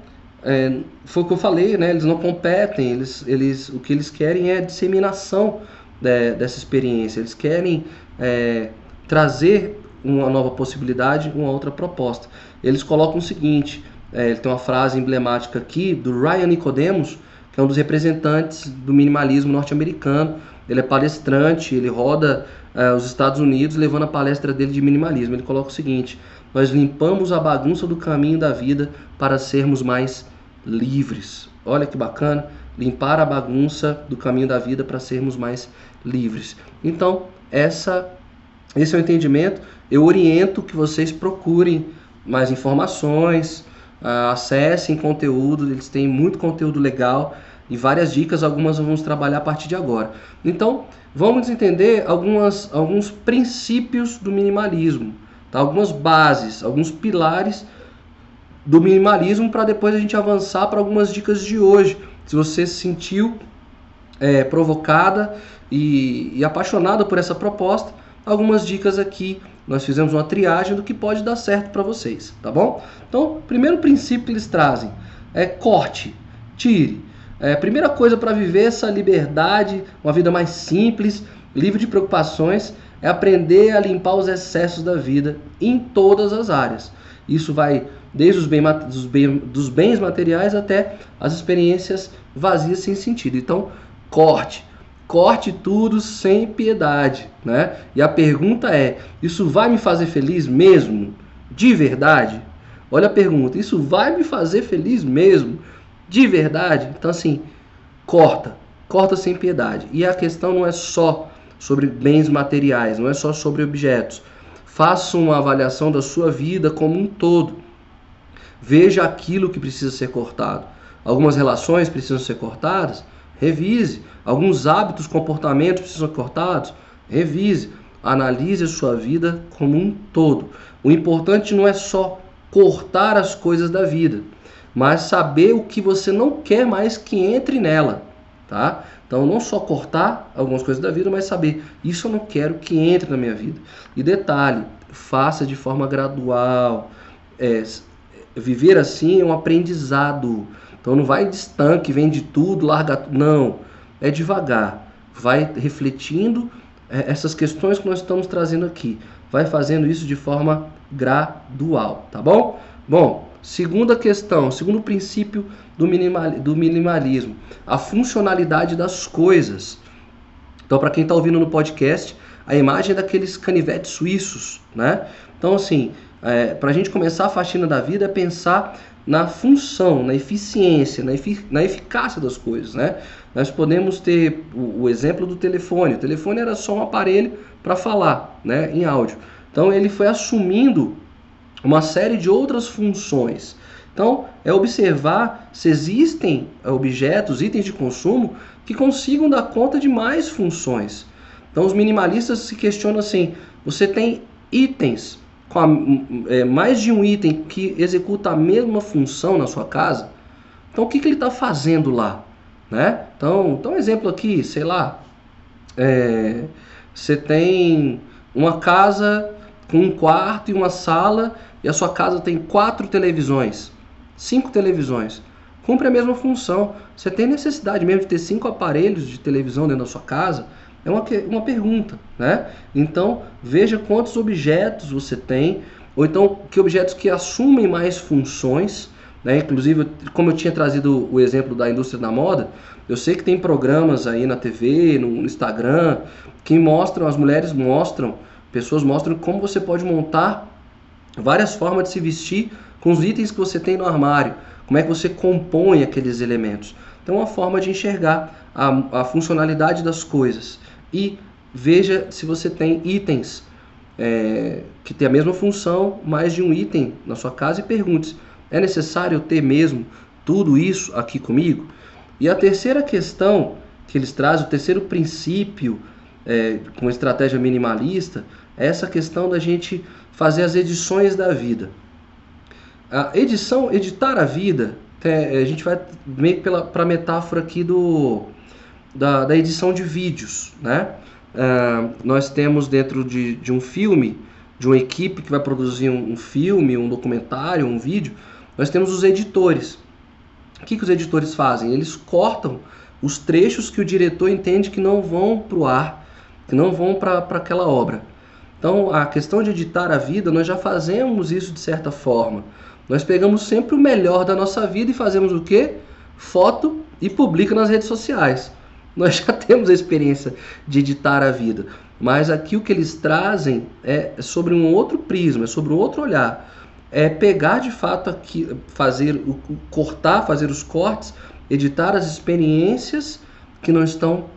é... foi o que eu falei, né? Eles não competem. Eles, eles, o que eles querem é disseminação de, dessa experiência. Eles querem é, trazer uma nova possibilidade, uma outra proposta. Eles colocam o seguinte: é, tem uma frase emblemática aqui do Ryan Nicodemus, que é um dos representantes do minimalismo norte-americano. Ele é palestrante, ele roda é, os Estados Unidos levando a palestra dele de minimalismo. Ele coloca o seguinte: Nós limpamos a bagunça do caminho da vida para sermos mais livres. Olha que bacana, limpar a bagunça do caminho da vida para sermos mais livres. Então, essa, esse é o entendimento eu oriento que vocês procurem mais informações, uh, acessem conteúdo, eles têm muito conteúdo legal e várias dicas, algumas vamos trabalhar a partir de agora. Então, vamos entender algumas, alguns princípios do minimalismo, tá? algumas bases, alguns pilares do minimalismo para depois a gente avançar para algumas dicas de hoje. Se você se sentiu é, provocada e, e apaixonada por essa proposta, algumas dicas aqui nós fizemos uma triagem do que pode dar certo para vocês, tá bom? Então, primeiro princípio que eles trazem é corte, tire. É, primeira coisa para viver essa liberdade, uma vida mais simples, livre de preocupações, é aprender a limpar os excessos da vida em todas as áreas. Isso vai desde os, bem, dos, bem, dos bens materiais até as experiências vazias sem sentido. Então, corte, corte tudo sem piedade, né? E a pergunta é: isso vai me fazer feliz mesmo? De verdade? Olha a pergunta: isso vai me fazer feliz mesmo? De verdade? Então assim, corta, corta sem piedade. E a questão não é só sobre bens materiais, não é só sobre objetos. Faça uma avaliação da sua vida como um todo. Veja aquilo que precisa ser cortado. Algumas relações precisam ser cortadas? Revise. Alguns hábitos, comportamentos precisam ser cortados? Revise. Analise a sua vida como um todo. O importante não é só cortar as coisas da vida, mas saber o que você não quer mais que entre nela, tá? Então, não só cortar algumas coisas da vida, mas saber isso eu não quero que entre na minha vida. E detalhe, faça de forma gradual. É, viver assim é um aprendizado. Então, não vai de estanque, vende tudo, larga tudo. Não, é devagar. Vai refletindo é, essas questões que nós estamos trazendo aqui. Vai fazendo isso de forma gradual, tá bom? Bom, segunda questão, segundo princípio do, minimal, do minimalismo, a funcionalidade das coisas. Então, para quem está ouvindo no podcast, a imagem é daqueles canivetes suíços, né? Então, assim, é, para a gente começar a faxina da vida é pensar na função, na eficiência, na, efic na eficácia das coisas, né? Nós podemos ter o, o, exemplo do telefone. O telefone era só um aparelho para falar, né, em áudio. Então ele foi assumindo uma série de outras funções. Então é observar se existem objetos, itens de consumo que consigam dar conta de mais funções. Então os minimalistas se questionam assim: você tem itens com a, é, mais de um item que executa a mesma função na sua casa, então o que, que ele está fazendo lá? Né? Então, então, um exemplo aqui, sei lá, é, você tem uma casa com um quarto e uma sala e a sua casa tem quatro televisões, cinco televisões. Cumpre a mesma função. Você tem necessidade mesmo de ter cinco aparelhos de televisão dentro da sua casa? É uma, uma pergunta, né? Então, veja quantos objetos você tem, ou então que objetos que assumem mais funções, né? Inclusive, como eu tinha trazido o exemplo da indústria da moda, eu sei que tem programas aí na TV, no Instagram, que mostram, as mulheres mostram, pessoas mostram como você pode montar várias formas de se vestir com os itens que você tem no armário, como é que você compõe aqueles elementos. Então, é uma forma de enxergar a, a funcionalidade das coisas e veja se você tem itens é, que tem a mesma função, mais de um item na sua casa e pergunte: é necessário ter mesmo tudo isso aqui comigo? E a terceira questão que eles trazem, o terceiro princípio é, com estratégia minimalista, é essa questão da gente fazer as edições da vida. A edição, editar a vida, a gente vai meio para a metáfora aqui do da, da edição de vídeos, né? Uh, nós temos dentro de, de um filme, de uma equipe que vai produzir um, um, filme, um documentário, um vídeo, nós temos os editores. O que, que os editores fazem? Eles cortam os trechos que o diretor entende que não vão para o ar, que não vão para aquela obra. Então, a questão de editar a vida, nós já fazemos isso de certa forma. Nós pegamos sempre o melhor da nossa vida e fazemos o quê? Foto e publica nas redes sociais. Nós já temos a experiência de editar a vida, mas aqui o que eles trazem é sobre um outro prisma, é sobre um outro olhar. É pegar de fato aqui, fazer, cortar, fazer os cortes, editar as experiências que não estão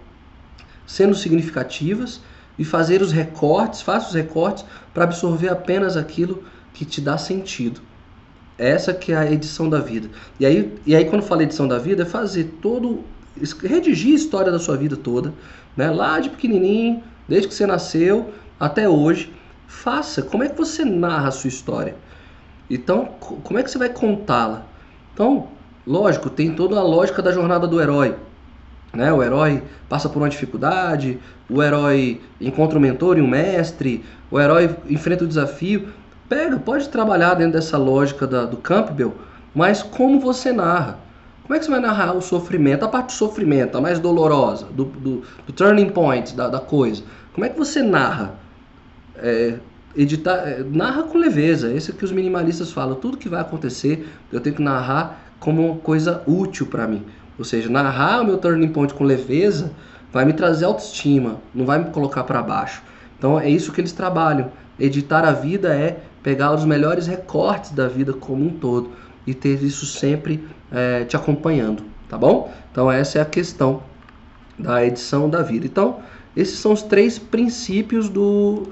sendo significativas e fazer os recortes, faça os recortes para absorver apenas aquilo que te dá sentido. Essa que é a edição da vida. E aí, e aí quando falo edição da vida, é fazer todo redigir a história da sua vida toda, né? lá de pequenininho, desde que você nasceu até hoje. Faça. Como é que você narra a sua história? Então, como é que você vai contá-la? Então, lógico, tem toda a lógica da jornada do herói. Né? O herói passa por uma dificuldade, o herói encontra um mentor e um mestre, o herói enfrenta o desafio. Pega, pode trabalhar dentro dessa lógica da, do Campbell, mas como você narra? Como é que você vai narrar o sofrimento, a parte do sofrimento, a mais dolorosa, do, do, do turning point da, da, coisa? Como é que você narra? É, editar, é, narra com leveza. Esse é que os minimalistas falam. Tudo que vai acontecer, eu tenho que narrar como coisa útil para mim. Ou seja, narrar o meu turning point com leveza vai me trazer autoestima, não vai me colocar para baixo. Então é isso que eles trabalham. Editar a vida é pegar os melhores recortes da vida como um todo e ter isso sempre é, te acompanhando, tá bom? Então essa é a questão da edição da vida. Então esses são os três princípios do.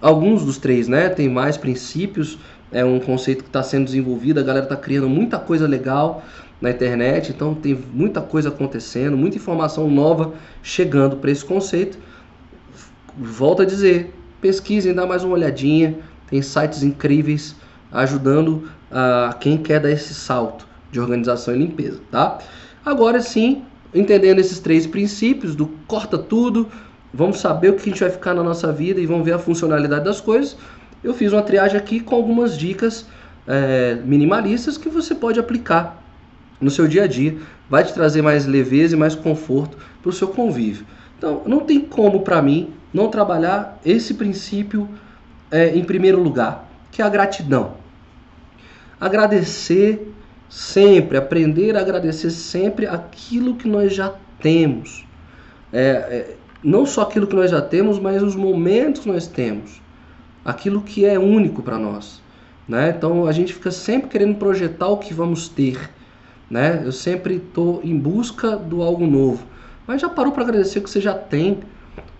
Alguns dos três, né? Tem mais princípios, é um conceito que está sendo desenvolvido, a galera está criando muita coisa legal na internet, então tem muita coisa acontecendo, muita informação nova chegando para esse conceito. Volto a dizer, pesquisem, dá mais uma olhadinha, tem sites incríveis ajudando a quem quer dar esse salto de organização e limpeza, tá? Agora sim, entendendo esses três princípios do corta tudo, vamos saber o que a gente vai ficar na nossa vida e vamos ver a funcionalidade das coisas. Eu fiz uma triagem aqui com algumas dicas é, minimalistas que você pode aplicar no seu dia a dia, vai te trazer mais leveza e mais conforto para o seu convívio. Então, não tem como para mim não trabalhar esse princípio é, em primeiro lugar, que é a gratidão. Agradecer sempre, aprender a agradecer sempre aquilo que nós já temos. É, é, não só aquilo que nós já temos, mas os momentos que nós temos. Aquilo que é único para nós. Né? Então a gente fica sempre querendo projetar o que vamos ter. Né? Eu sempre estou em busca do algo novo. Mas já parou para agradecer o que você já tem?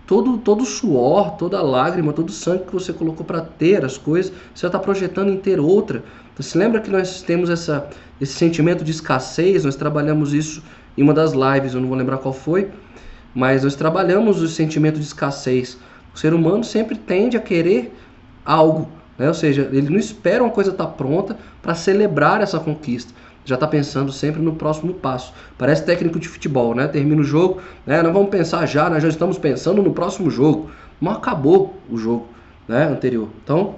Todo, todo suor, toda lágrima, todo sangue que você colocou para ter as coisas, você está projetando em ter outra. Então, se lembra que nós temos essa, esse sentimento de escassez? Nós trabalhamos isso em uma das lives, eu não vou lembrar qual foi, mas nós trabalhamos o sentimento de escassez. O ser humano sempre tende a querer algo, né? ou seja, ele não espera uma coisa estar tá pronta para celebrar essa conquista já está pensando sempre no próximo passo. Parece técnico de futebol, né? Termina o jogo, né? Não vamos pensar já, nós já estamos pensando no próximo jogo. Mas acabou o jogo né? anterior. Então,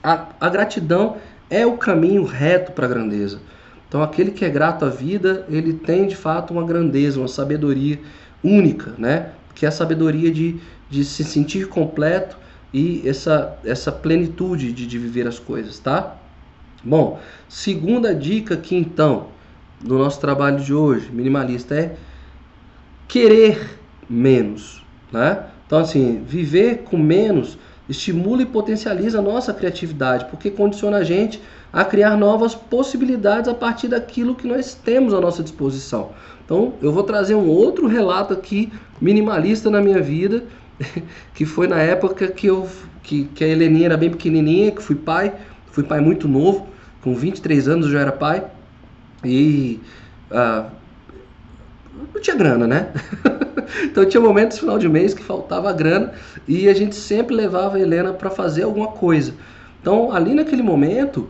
a, a gratidão é o caminho reto para a grandeza. Então, aquele que é grato à vida, ele tem de fato uma grandeza, uma sabedoria única, né? Que é a sabedoria de, de se sentir completo e essa, essa plenitude de, de viver as coisas, tá? Bom, segunda dica aqui então do nosso trabalho de hoje, minimalista, é querer menos, né? Então assim, viver com menos estimula e potencializa a nossa criatividade, porque condiciona a gente a criar novas possibilidades a partir daquilo que nós temos à nossa disposição. Então, eu vou trazer um outro relato aqui minimalista na minha vida, que foi na época que eu que, que a Heleninha era bem pequenininha, que fui pai, fui pai muito novo, com 23 anos eu já era pai e ah, não tinha grana, né? então tinha momentos no final de mês que faltava grana e a gente sempre levava a Helena para fazer alguma coisa. Então ali naquele momento,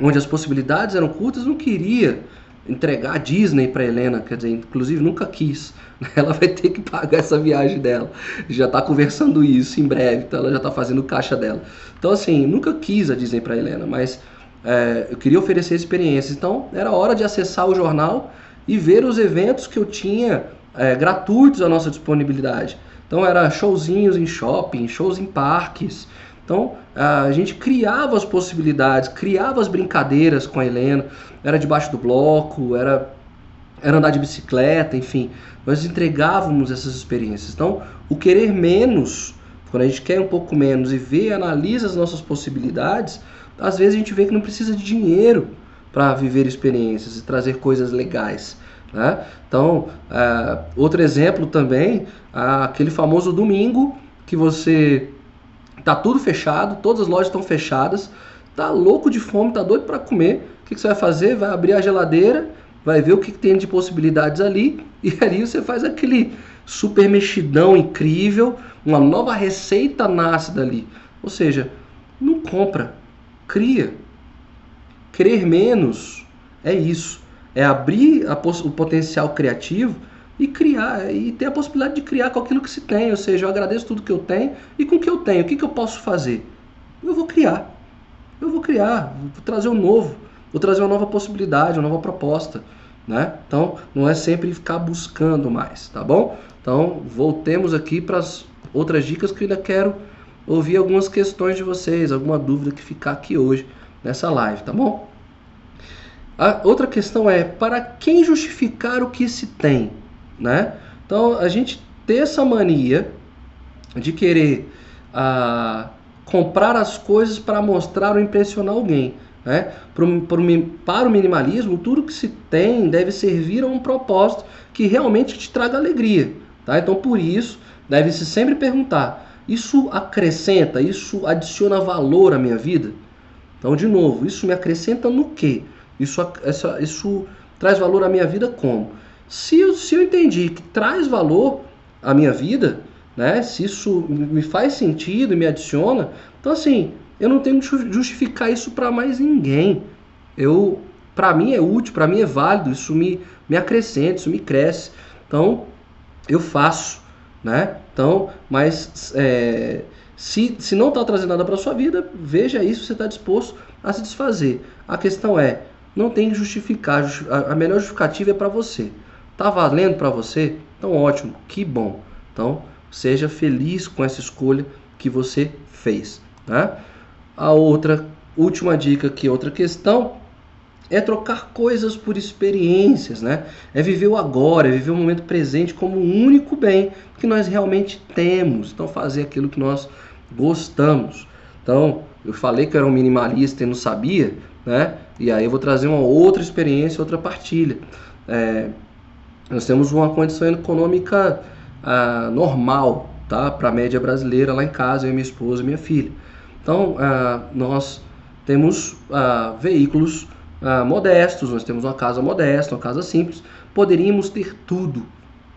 onde as possibilidades eram curtas, não queria entregar a Disney para Helena, quer dizer, inclusive nunca quis. Ela vai ter que pagar essa viagem dela. Já está conversando isso em breve, então ela já está fazendo caixa dela. Então assim, nunca quis a Disney para Helena, mas é, eu queria oferecer experiências. Então era hora de acessar o jornal e ver os eventos que eu tinha é, gratuitos à nossa disponibilidade. Então era showzinhos em shopping, shows em parques. Então a gente criava as possibilidades, criava as brincadeiras com a Helena. Era debaixo do bloco, era, era andar de bicicleta, enfim. Nós entregávamos essas experiências. Então o querer menos, quando a gente quer um pouco menos e vê analisa as nossas possibilidades, às vezes a gente vê que não precisa de dinheiro para viver experiências e trazer coisas legais. Né? Então, uh, outro exemplo também, aquele famoso domingo que você tá tudo fechado, todas as lojas estão fechadas, tá louco de fome, tá doido para comer. O que, que, você vai fazer? Vai abrir a geladeira, vai ver o que, que tem de possibilidades ali e ali você faz aquele super mexidão incrível, uma nova receita nasce dali. Ou seja, não compra, cria. Crer menos é isso. É abrir o potencial criativo e criar, e ter a possibilidade de criar com aquilo que se tem. Ou seja, eu agradeço tudo que eu tenho e com o que eu tenho, o que, que eu posso fazer? Eu vou criar. Eu vou criar, vou trazer um novo, vou trazer uma nova possibilidade, uma nova proposta. Né? Então, não é sempre ficar buscando mais, tá bom? Então, voltemos aqui para as outras dicas que eu ainda quero ouvir algumas questões de vocês, alguma dúvida que ficar aqui hoje nessa live, tá bom? A outra questão é para quem justificar o que se tem, né? Então a gente ter essa mania de querer ah, comprar as coisas para mostrar ou impressionar alguém. Né? Para o minimalismo, tudo que se tem deve servir a um propósito que realmente te traga alegria. Tá? Então, por isso, deve se sempre perguntar: isso acrescenta, isso adiciona valor à minha vida? Então, de novo, isso me acrescenta no quê? Isso, essa, isso traz valor à minha vida como? Se eu, se eu entendi que traz valor à minha vida, né? Se isso me faz sentido e me adiciona, então assim, eu não tenho que justificar isso para mais ninguém. Eu, para mim é útil, para mim é válido, isso me, me acrescenta, isso me cresce. Então, eu faço, né? Então, mas é, se, se não está trazendo nada para sua vida, veja isso, você está disposto a se desfazer. A questão é, não tem que justificar, a melhor justificativa é para você. Tá valendo para você? Então ótimo, que bom. Então, seja feliz com essa escolha que você fez, né? A outra última dica que outra questão é trocar coisas por experiências, né? É viver o agora, é viver o momento presente como o único bem que nós realmente temos. Então fazer aquilo que nós gostamos. Então, eu falei que eu era um minimalista e não sabia, né? E aí eu vou trazer uma outra experiência, outra partilha. É, nós temos uma condição econômica ah, normal, tá? Para a média brasileira lá em casa, eu, minha esposa e minha filha. Então, ah, nós temos ah, veículos ah, modestos, nós temos uma casa modesta, uma casa simples. Poderíamos ter tudo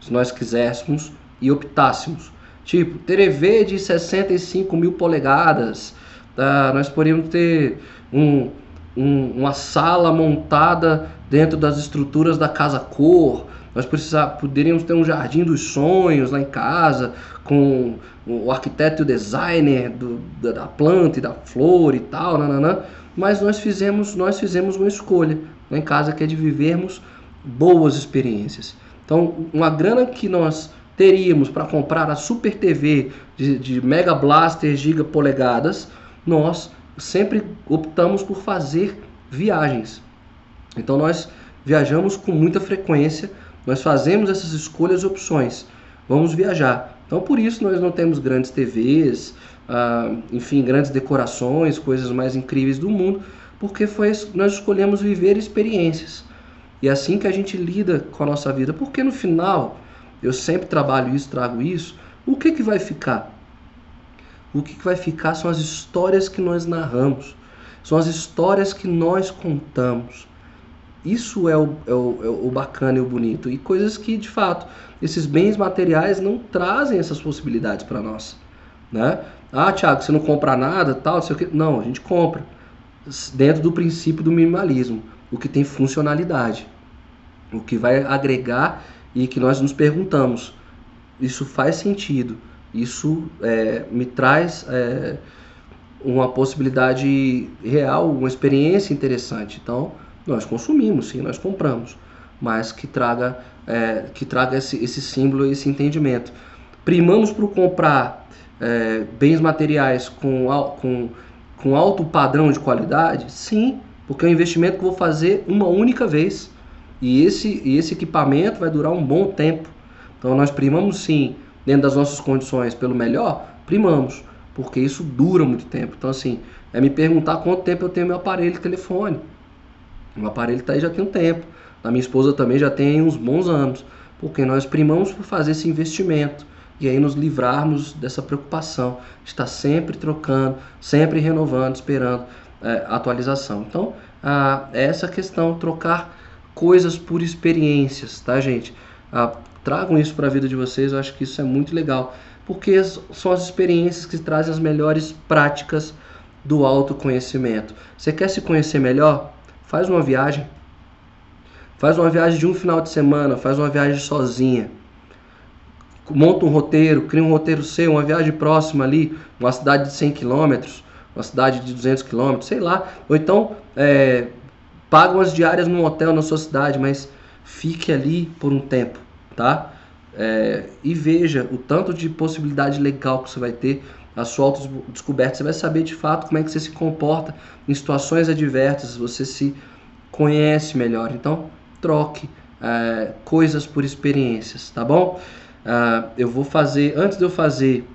se nós quiséssemos e optássemos. Tipo, TV de 65 mil polegadas, tá? nós poderíamos ter um, um, uma sala montada dentro das estruturas da casa cor, nós precisar, poderíamos ter um jardim dos sonhos lá em casa, com o arquiteto e o designer do, da planta e da flor e tal, nananã. mas nós fizemos, nós fizemos uma escolha lá em casa que é de vivermos boas experiências. Então, uma grana que nós teríamos para comprar a Super TV de, de Mega Blaster Giga polegadas, nós sempre optamos por fazer viagens. Então nós viajamos com muita frequência nós fazemos essas escolhas e opções. Vamos viajar. Então, por isso, nós não temos grandes TVs, ah, enfim, grandes decorações, coisas mais incríveis do mundo, porque foi, nós escolhemos viver experiências. E é assim que a gente lida com a nossa vida. Porque no final, eu sempre trabalho isso, trago isso, o que, que vai ficar? O que, vai ficar são as histórias que nós narramos, são as histórias que nós contamos. Isso é o, é o, é o bacana e o bonito. E coisas que, de fato, esses bens materiais não trazem essas possibilidades para nós. Né? Ah, Thiago, você não compra nada, tal, não sei o que. Não, a gente compra. Dentro do princípio do minimalismo. O que tem funcionalidade. O que vai agregar e que nós nos perguntamos: isso faz sentido? Isso é, me traz é, uma possibilidade real, uma experiência interessante. Então, nós consumimos, sim, nós compramos, mas que traga, é, que traga esse, esse símbolo, esse entendimento. Primamos para comprar é, bens materiais com, com, com alto padrão de qualidade? Sim, porque é um investimento que eu vou fazer uma única vez. E esse, e esse equipamento vai durar um bom tempo. Então nós primamos sim, dentro das nossas condições, pelo melhor, primamos, porque isso dura muito tempo. Então assim, é me perguntar quanto tempo eu tenho meu aparelho de telefone. O aparelho está aí já tem um tempo. A minha esposa também já tem uns bons anos. Porque nós primamos por fazer esse investimento. E aí nos livrarmos dessa preocupação de estar sempre trocando, sempre renovando, esperando é, atualização. Então, ah, essa questão, trocar coisas por experiências, tá, gente? Ah, tragam isso para a vida de vocês, eu acho que isso é muito legal. Porque são as experiências que trazem as melhores práticas do autoconhecimento. Você quer se conhecer melhor? Faz uma viagem. Faz uma viagem de um final de semana, faz uma viagem sozinha. Monta um roteiro, cria um roteiro seu, uma viagem próxima ali, uma cidade de 100 quilômetros, uma cidade de 200 quilômetros, sei lá. Ou então, é, paga umas diárias num hotel na sua cidade, mas fique ali por um tempo, tá? É, e veja o tanto de possibilidade legal que você vai ter a sua autodescoberta, você vai saber de fato como é que você se comporta em situações adversas, você se conhece melhor. Então, troque é, coisas por experiências, tá bom? Uh, eu vou fazer, antes de eu fazer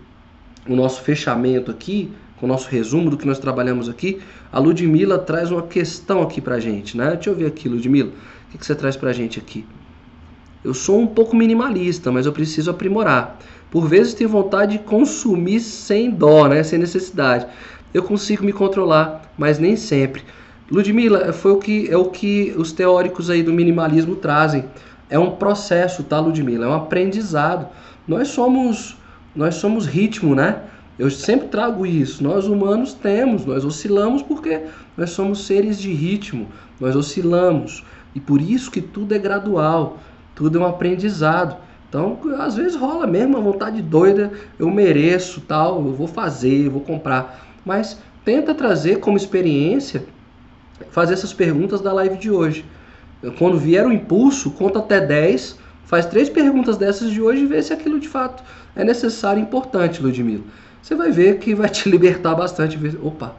o nosso fechamento aqui, com o nosso resumo do que nós trabalhamos aqui, a Ludmilla traz uma questão aqui pra gente, né? Deixa eu ver aqui, Ludmilla, o que, que você traz pra gente aqui? Eu sou um pouco minimalista, mas eu preciso aprimorar. Por vezes tenho vontade de consumir sem dó, né? sem necessidade. Eu consigo me controlar, mas nem sempre. Ludmila, foi o que é o que os teóricos aí do minimalismo trazem. É um processo, tá, Ludmila? É um aprendizado. Nós somos nós somos ritmo, né? Eu sempre trago isso. Nós humanos temos, nós oscilamos porque nós somos seres de ritmo. Nós oscilamos e por isso que tudo é gradual, tudo é um aprendizado. Então, às vezes rola mesmo uma vontade doida, eu mereço, tal, eu vou fazer, eu vou comprar. Mas tenta trazer como experiência fazer essas perguntas da live de hoje. Quando vier o impulso, conta até 10, faz três perguntas dessas de hoje e vê se aquilo de fato é necessário e importante, Ludmila. Você vai ver que vai te libertar bastante. Opa,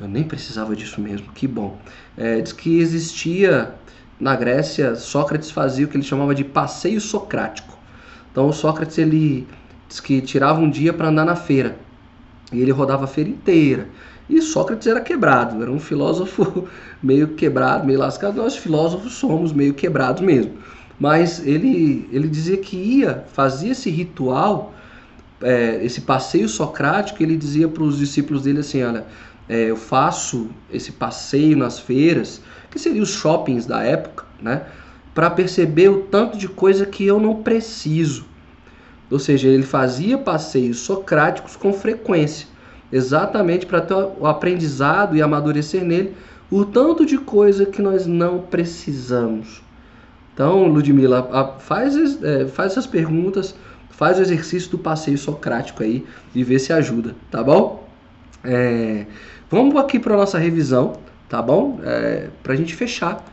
eu nem precisava disso mesmo, que bom. É, diz que existia na Grécia, Sócrates fazia o que ele chamava de passeio socrático. Então, Sócrates ele diz que tirava um dia para andar na feira e ele rodava a feira inteira. E Sócrates era quebrado, era um filósofo meio quebrado, meio lascado. Nós filósofos somos meio quebrados mesmo. Mas ele, ele dizia que ia, fazia esse ritual, é, esse passeio socrático, ele dizia para os discípulos dele assim, olha, é, eu faço esse passeio nas feiras, que seriam os shoppings da época, né? Para perceber o tanto de coisa que eu não preciso. Ou seja, ele fazia passeios socráticos com frequência exatamente para ter o aprendizado e amadurecer nele o tanto de coisa que nós não precisamos. Então, Ludmila, faz, é, faz essas perguntas, faz o exercício do passeio socrático aí e vê se ajuda, tá bom? É, vamos aqui para nossa revisão, tá bom? É, para a gente fechar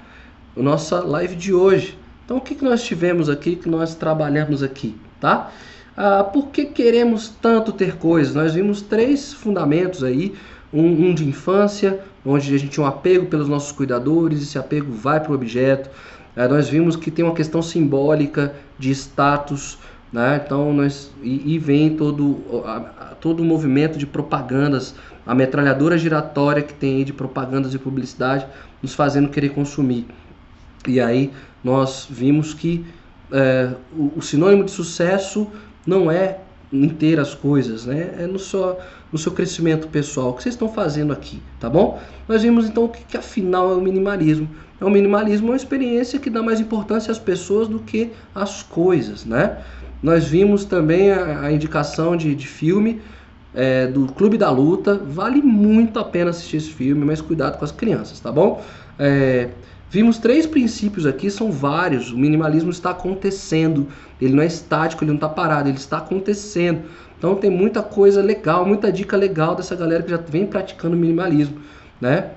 a nossa live de hoje. Então, o que, que nós tivemos aqui, que nós trabalhamos aqui, tá? Ah, por que queremos tanto ter coisas? Nós vimos três fundamentos aí. Um, um de infância, onde a gente tem um apego pelos nossos cuidadores, esse apego vai para o objeto. Ah, nós vimos que tem uma questão simbólica de status, né? Então nós e, e vem todo todo o movimento de propagandas, a metralhadora giratória que tem aí de propagandas e publicidade nos fazendo querer consumir. E aí nós vimos que é, o, o sinônimo de sucesso não é em ter as coisas, né? É no seu, no seu crescimento pessoal. O que vocês estão fazendo aqui, tá bom? Nós vimos então o que, que afinal é o minimalismo. É o minimalismo é uma experiência que dá mais importância às pessoas do que às coisas, né? Nós vimos também a, a indicação de, de filme é, do Clube da Luta. Vale muito a pena assistir esse filme, mas cuidado com as crianças, tá bom? É, Vimos três princípios aqui, são vários. O minimalismo está acontecendo, ele não é estático, ele não está parado, ele está acontecendo. Então tem muita coisa legal, muita dica legal dessa galera que já vem praticando minimalismo, né?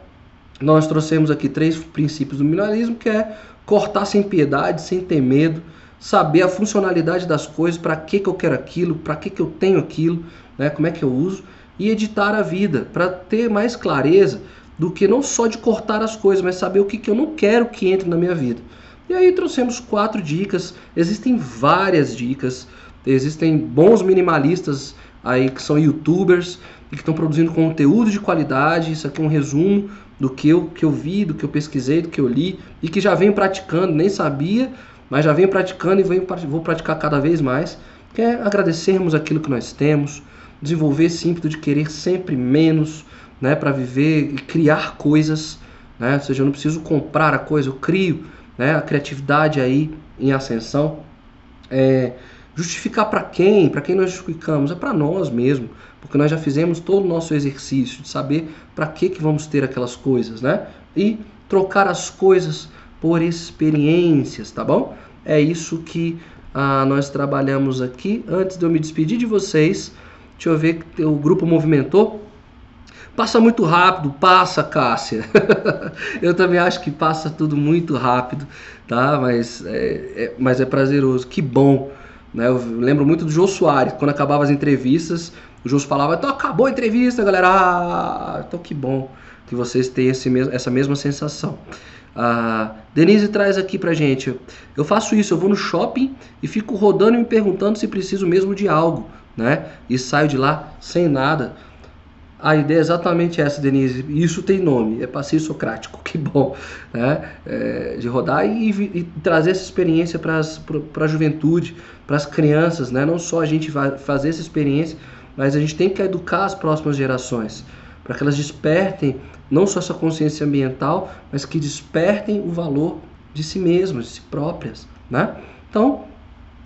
Nós trouxemos aqui três princípios do minimalismo, que é cortar sem piedade, sem ter medo, saber a funcionalidade das coisas, para que, que eu quero aquilo, para que, que eu tenho aquilo, né? como é que eu uso, e editar a vida, para ter mais clareza do que não só de cortar as coisas, mas saber o que, que eu não quero que entre na minha vida. E aí trouxemos quatro dicas, existem várias dicas, existem bons minimalistas aí que são youtubers e que estão produzindo conteúdo de qualidade. Isso aqui é um resumo do que eu, que eu vi, do que eu pesquisei, do que eu li e que já venho praticando, nem sabia, mas já venho praticando e venho, vou praticar cada vez mais. Que é agradecermos aquilo que nós temos, desenvolver esse ímpeto de querer sempre menos, né, para viver e criar coisas, né? Ou seja, eu não preciso comprar a coisa, eu crio, né? A criatividade aí em ascensão. É, justificar para quem? Para quem nós justificamos? É para nós mesmo, porque nós já fizemos todo o nosso exercício de saber para que que vamos ter aquelas coisas, né? E trocar as coisas por experiências, tá bom? É isso que ah, nós trabalhamos aqui. Antes de eu me despedir de vocês, deixa eu ver que o grupo movimentou. Passa muito rápido, passa, Cássia. eu também acho que passa tudo muito rápido, tá? Mas é, é, mas é prazeroso. Que bom. Né? Eu lembro muito do Jô Soares, quando acabava as entrevistas, o Jô falava, então acabou a entrevista, galera. Ah, então que bom que vocês têm esse mesmo, essa mesma sensação. A Denise traz aqui pra gente. Eu faço isso, eu vou no shopping e fico rodando e me perguntando se preciso mesmo de algo, né? E saio de lá sem nada. A ideia é exatamente essa, Denise. Isso tem nome, é passeio socrático, que bom, né? É, de rodar e, e, trazer essa experiência para a juventude, para as crianças, né? Não só a gente vai fazer essa experiência, mas a gente tem que educar as próximas gerações, para que elas despertem não só essa consciência ambiental, mas que despertem o valor de si mesmas, de si próprias, né? Então,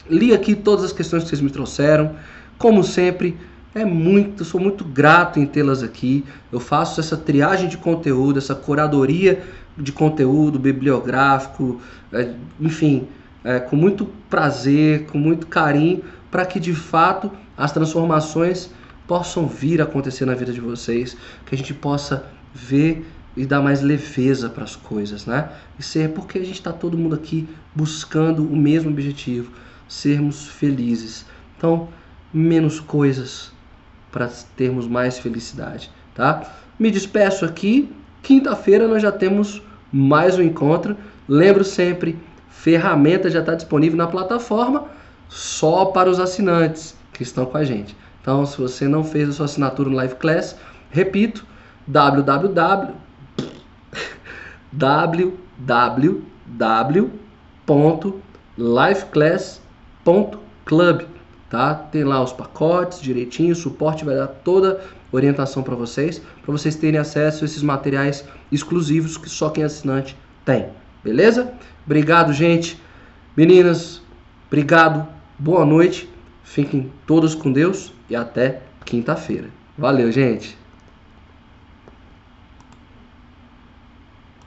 li aqui todas as questões que vocês me trouxeram. Como sempre, é muito, sou muito grato em tê-las aqui. Eu faço essa triagem de conteúdo, essa curadoria de conteúdo bibliográfico, é, enfim, é, com muito prazer, com muito carinho, para que de fato as transformações possam vir a acontecer na vida de vocês, que a gente possa ver e dar mais leveza para as coisas, né? E ser porque a gente está todo mundo aqui buscando o mesmo objetivo, sermos felizes. Então, menos coisas, para termos mais felicidade, tá? Me despeço aqui. Quinta-feira nós já temos mais um encontro. Lembro sempre, ferramenta já está disponível na plataforma só para os assinantes que estão com a gente. Então, se você não fez a sua assinatura no Live Class, repito, www www.liveclass.club tá? Tem lá os pacotes direitinho, o suporte vai dar toda orientação para vocês, para vocês terem acesso a esses materiais exclusivos que só quem é assinante tem. Beleza? Obrigado, gente. Meninas, obrigado. Boa noite. Fiquem todos com Deus e até quinta-feira. Valeu, gente.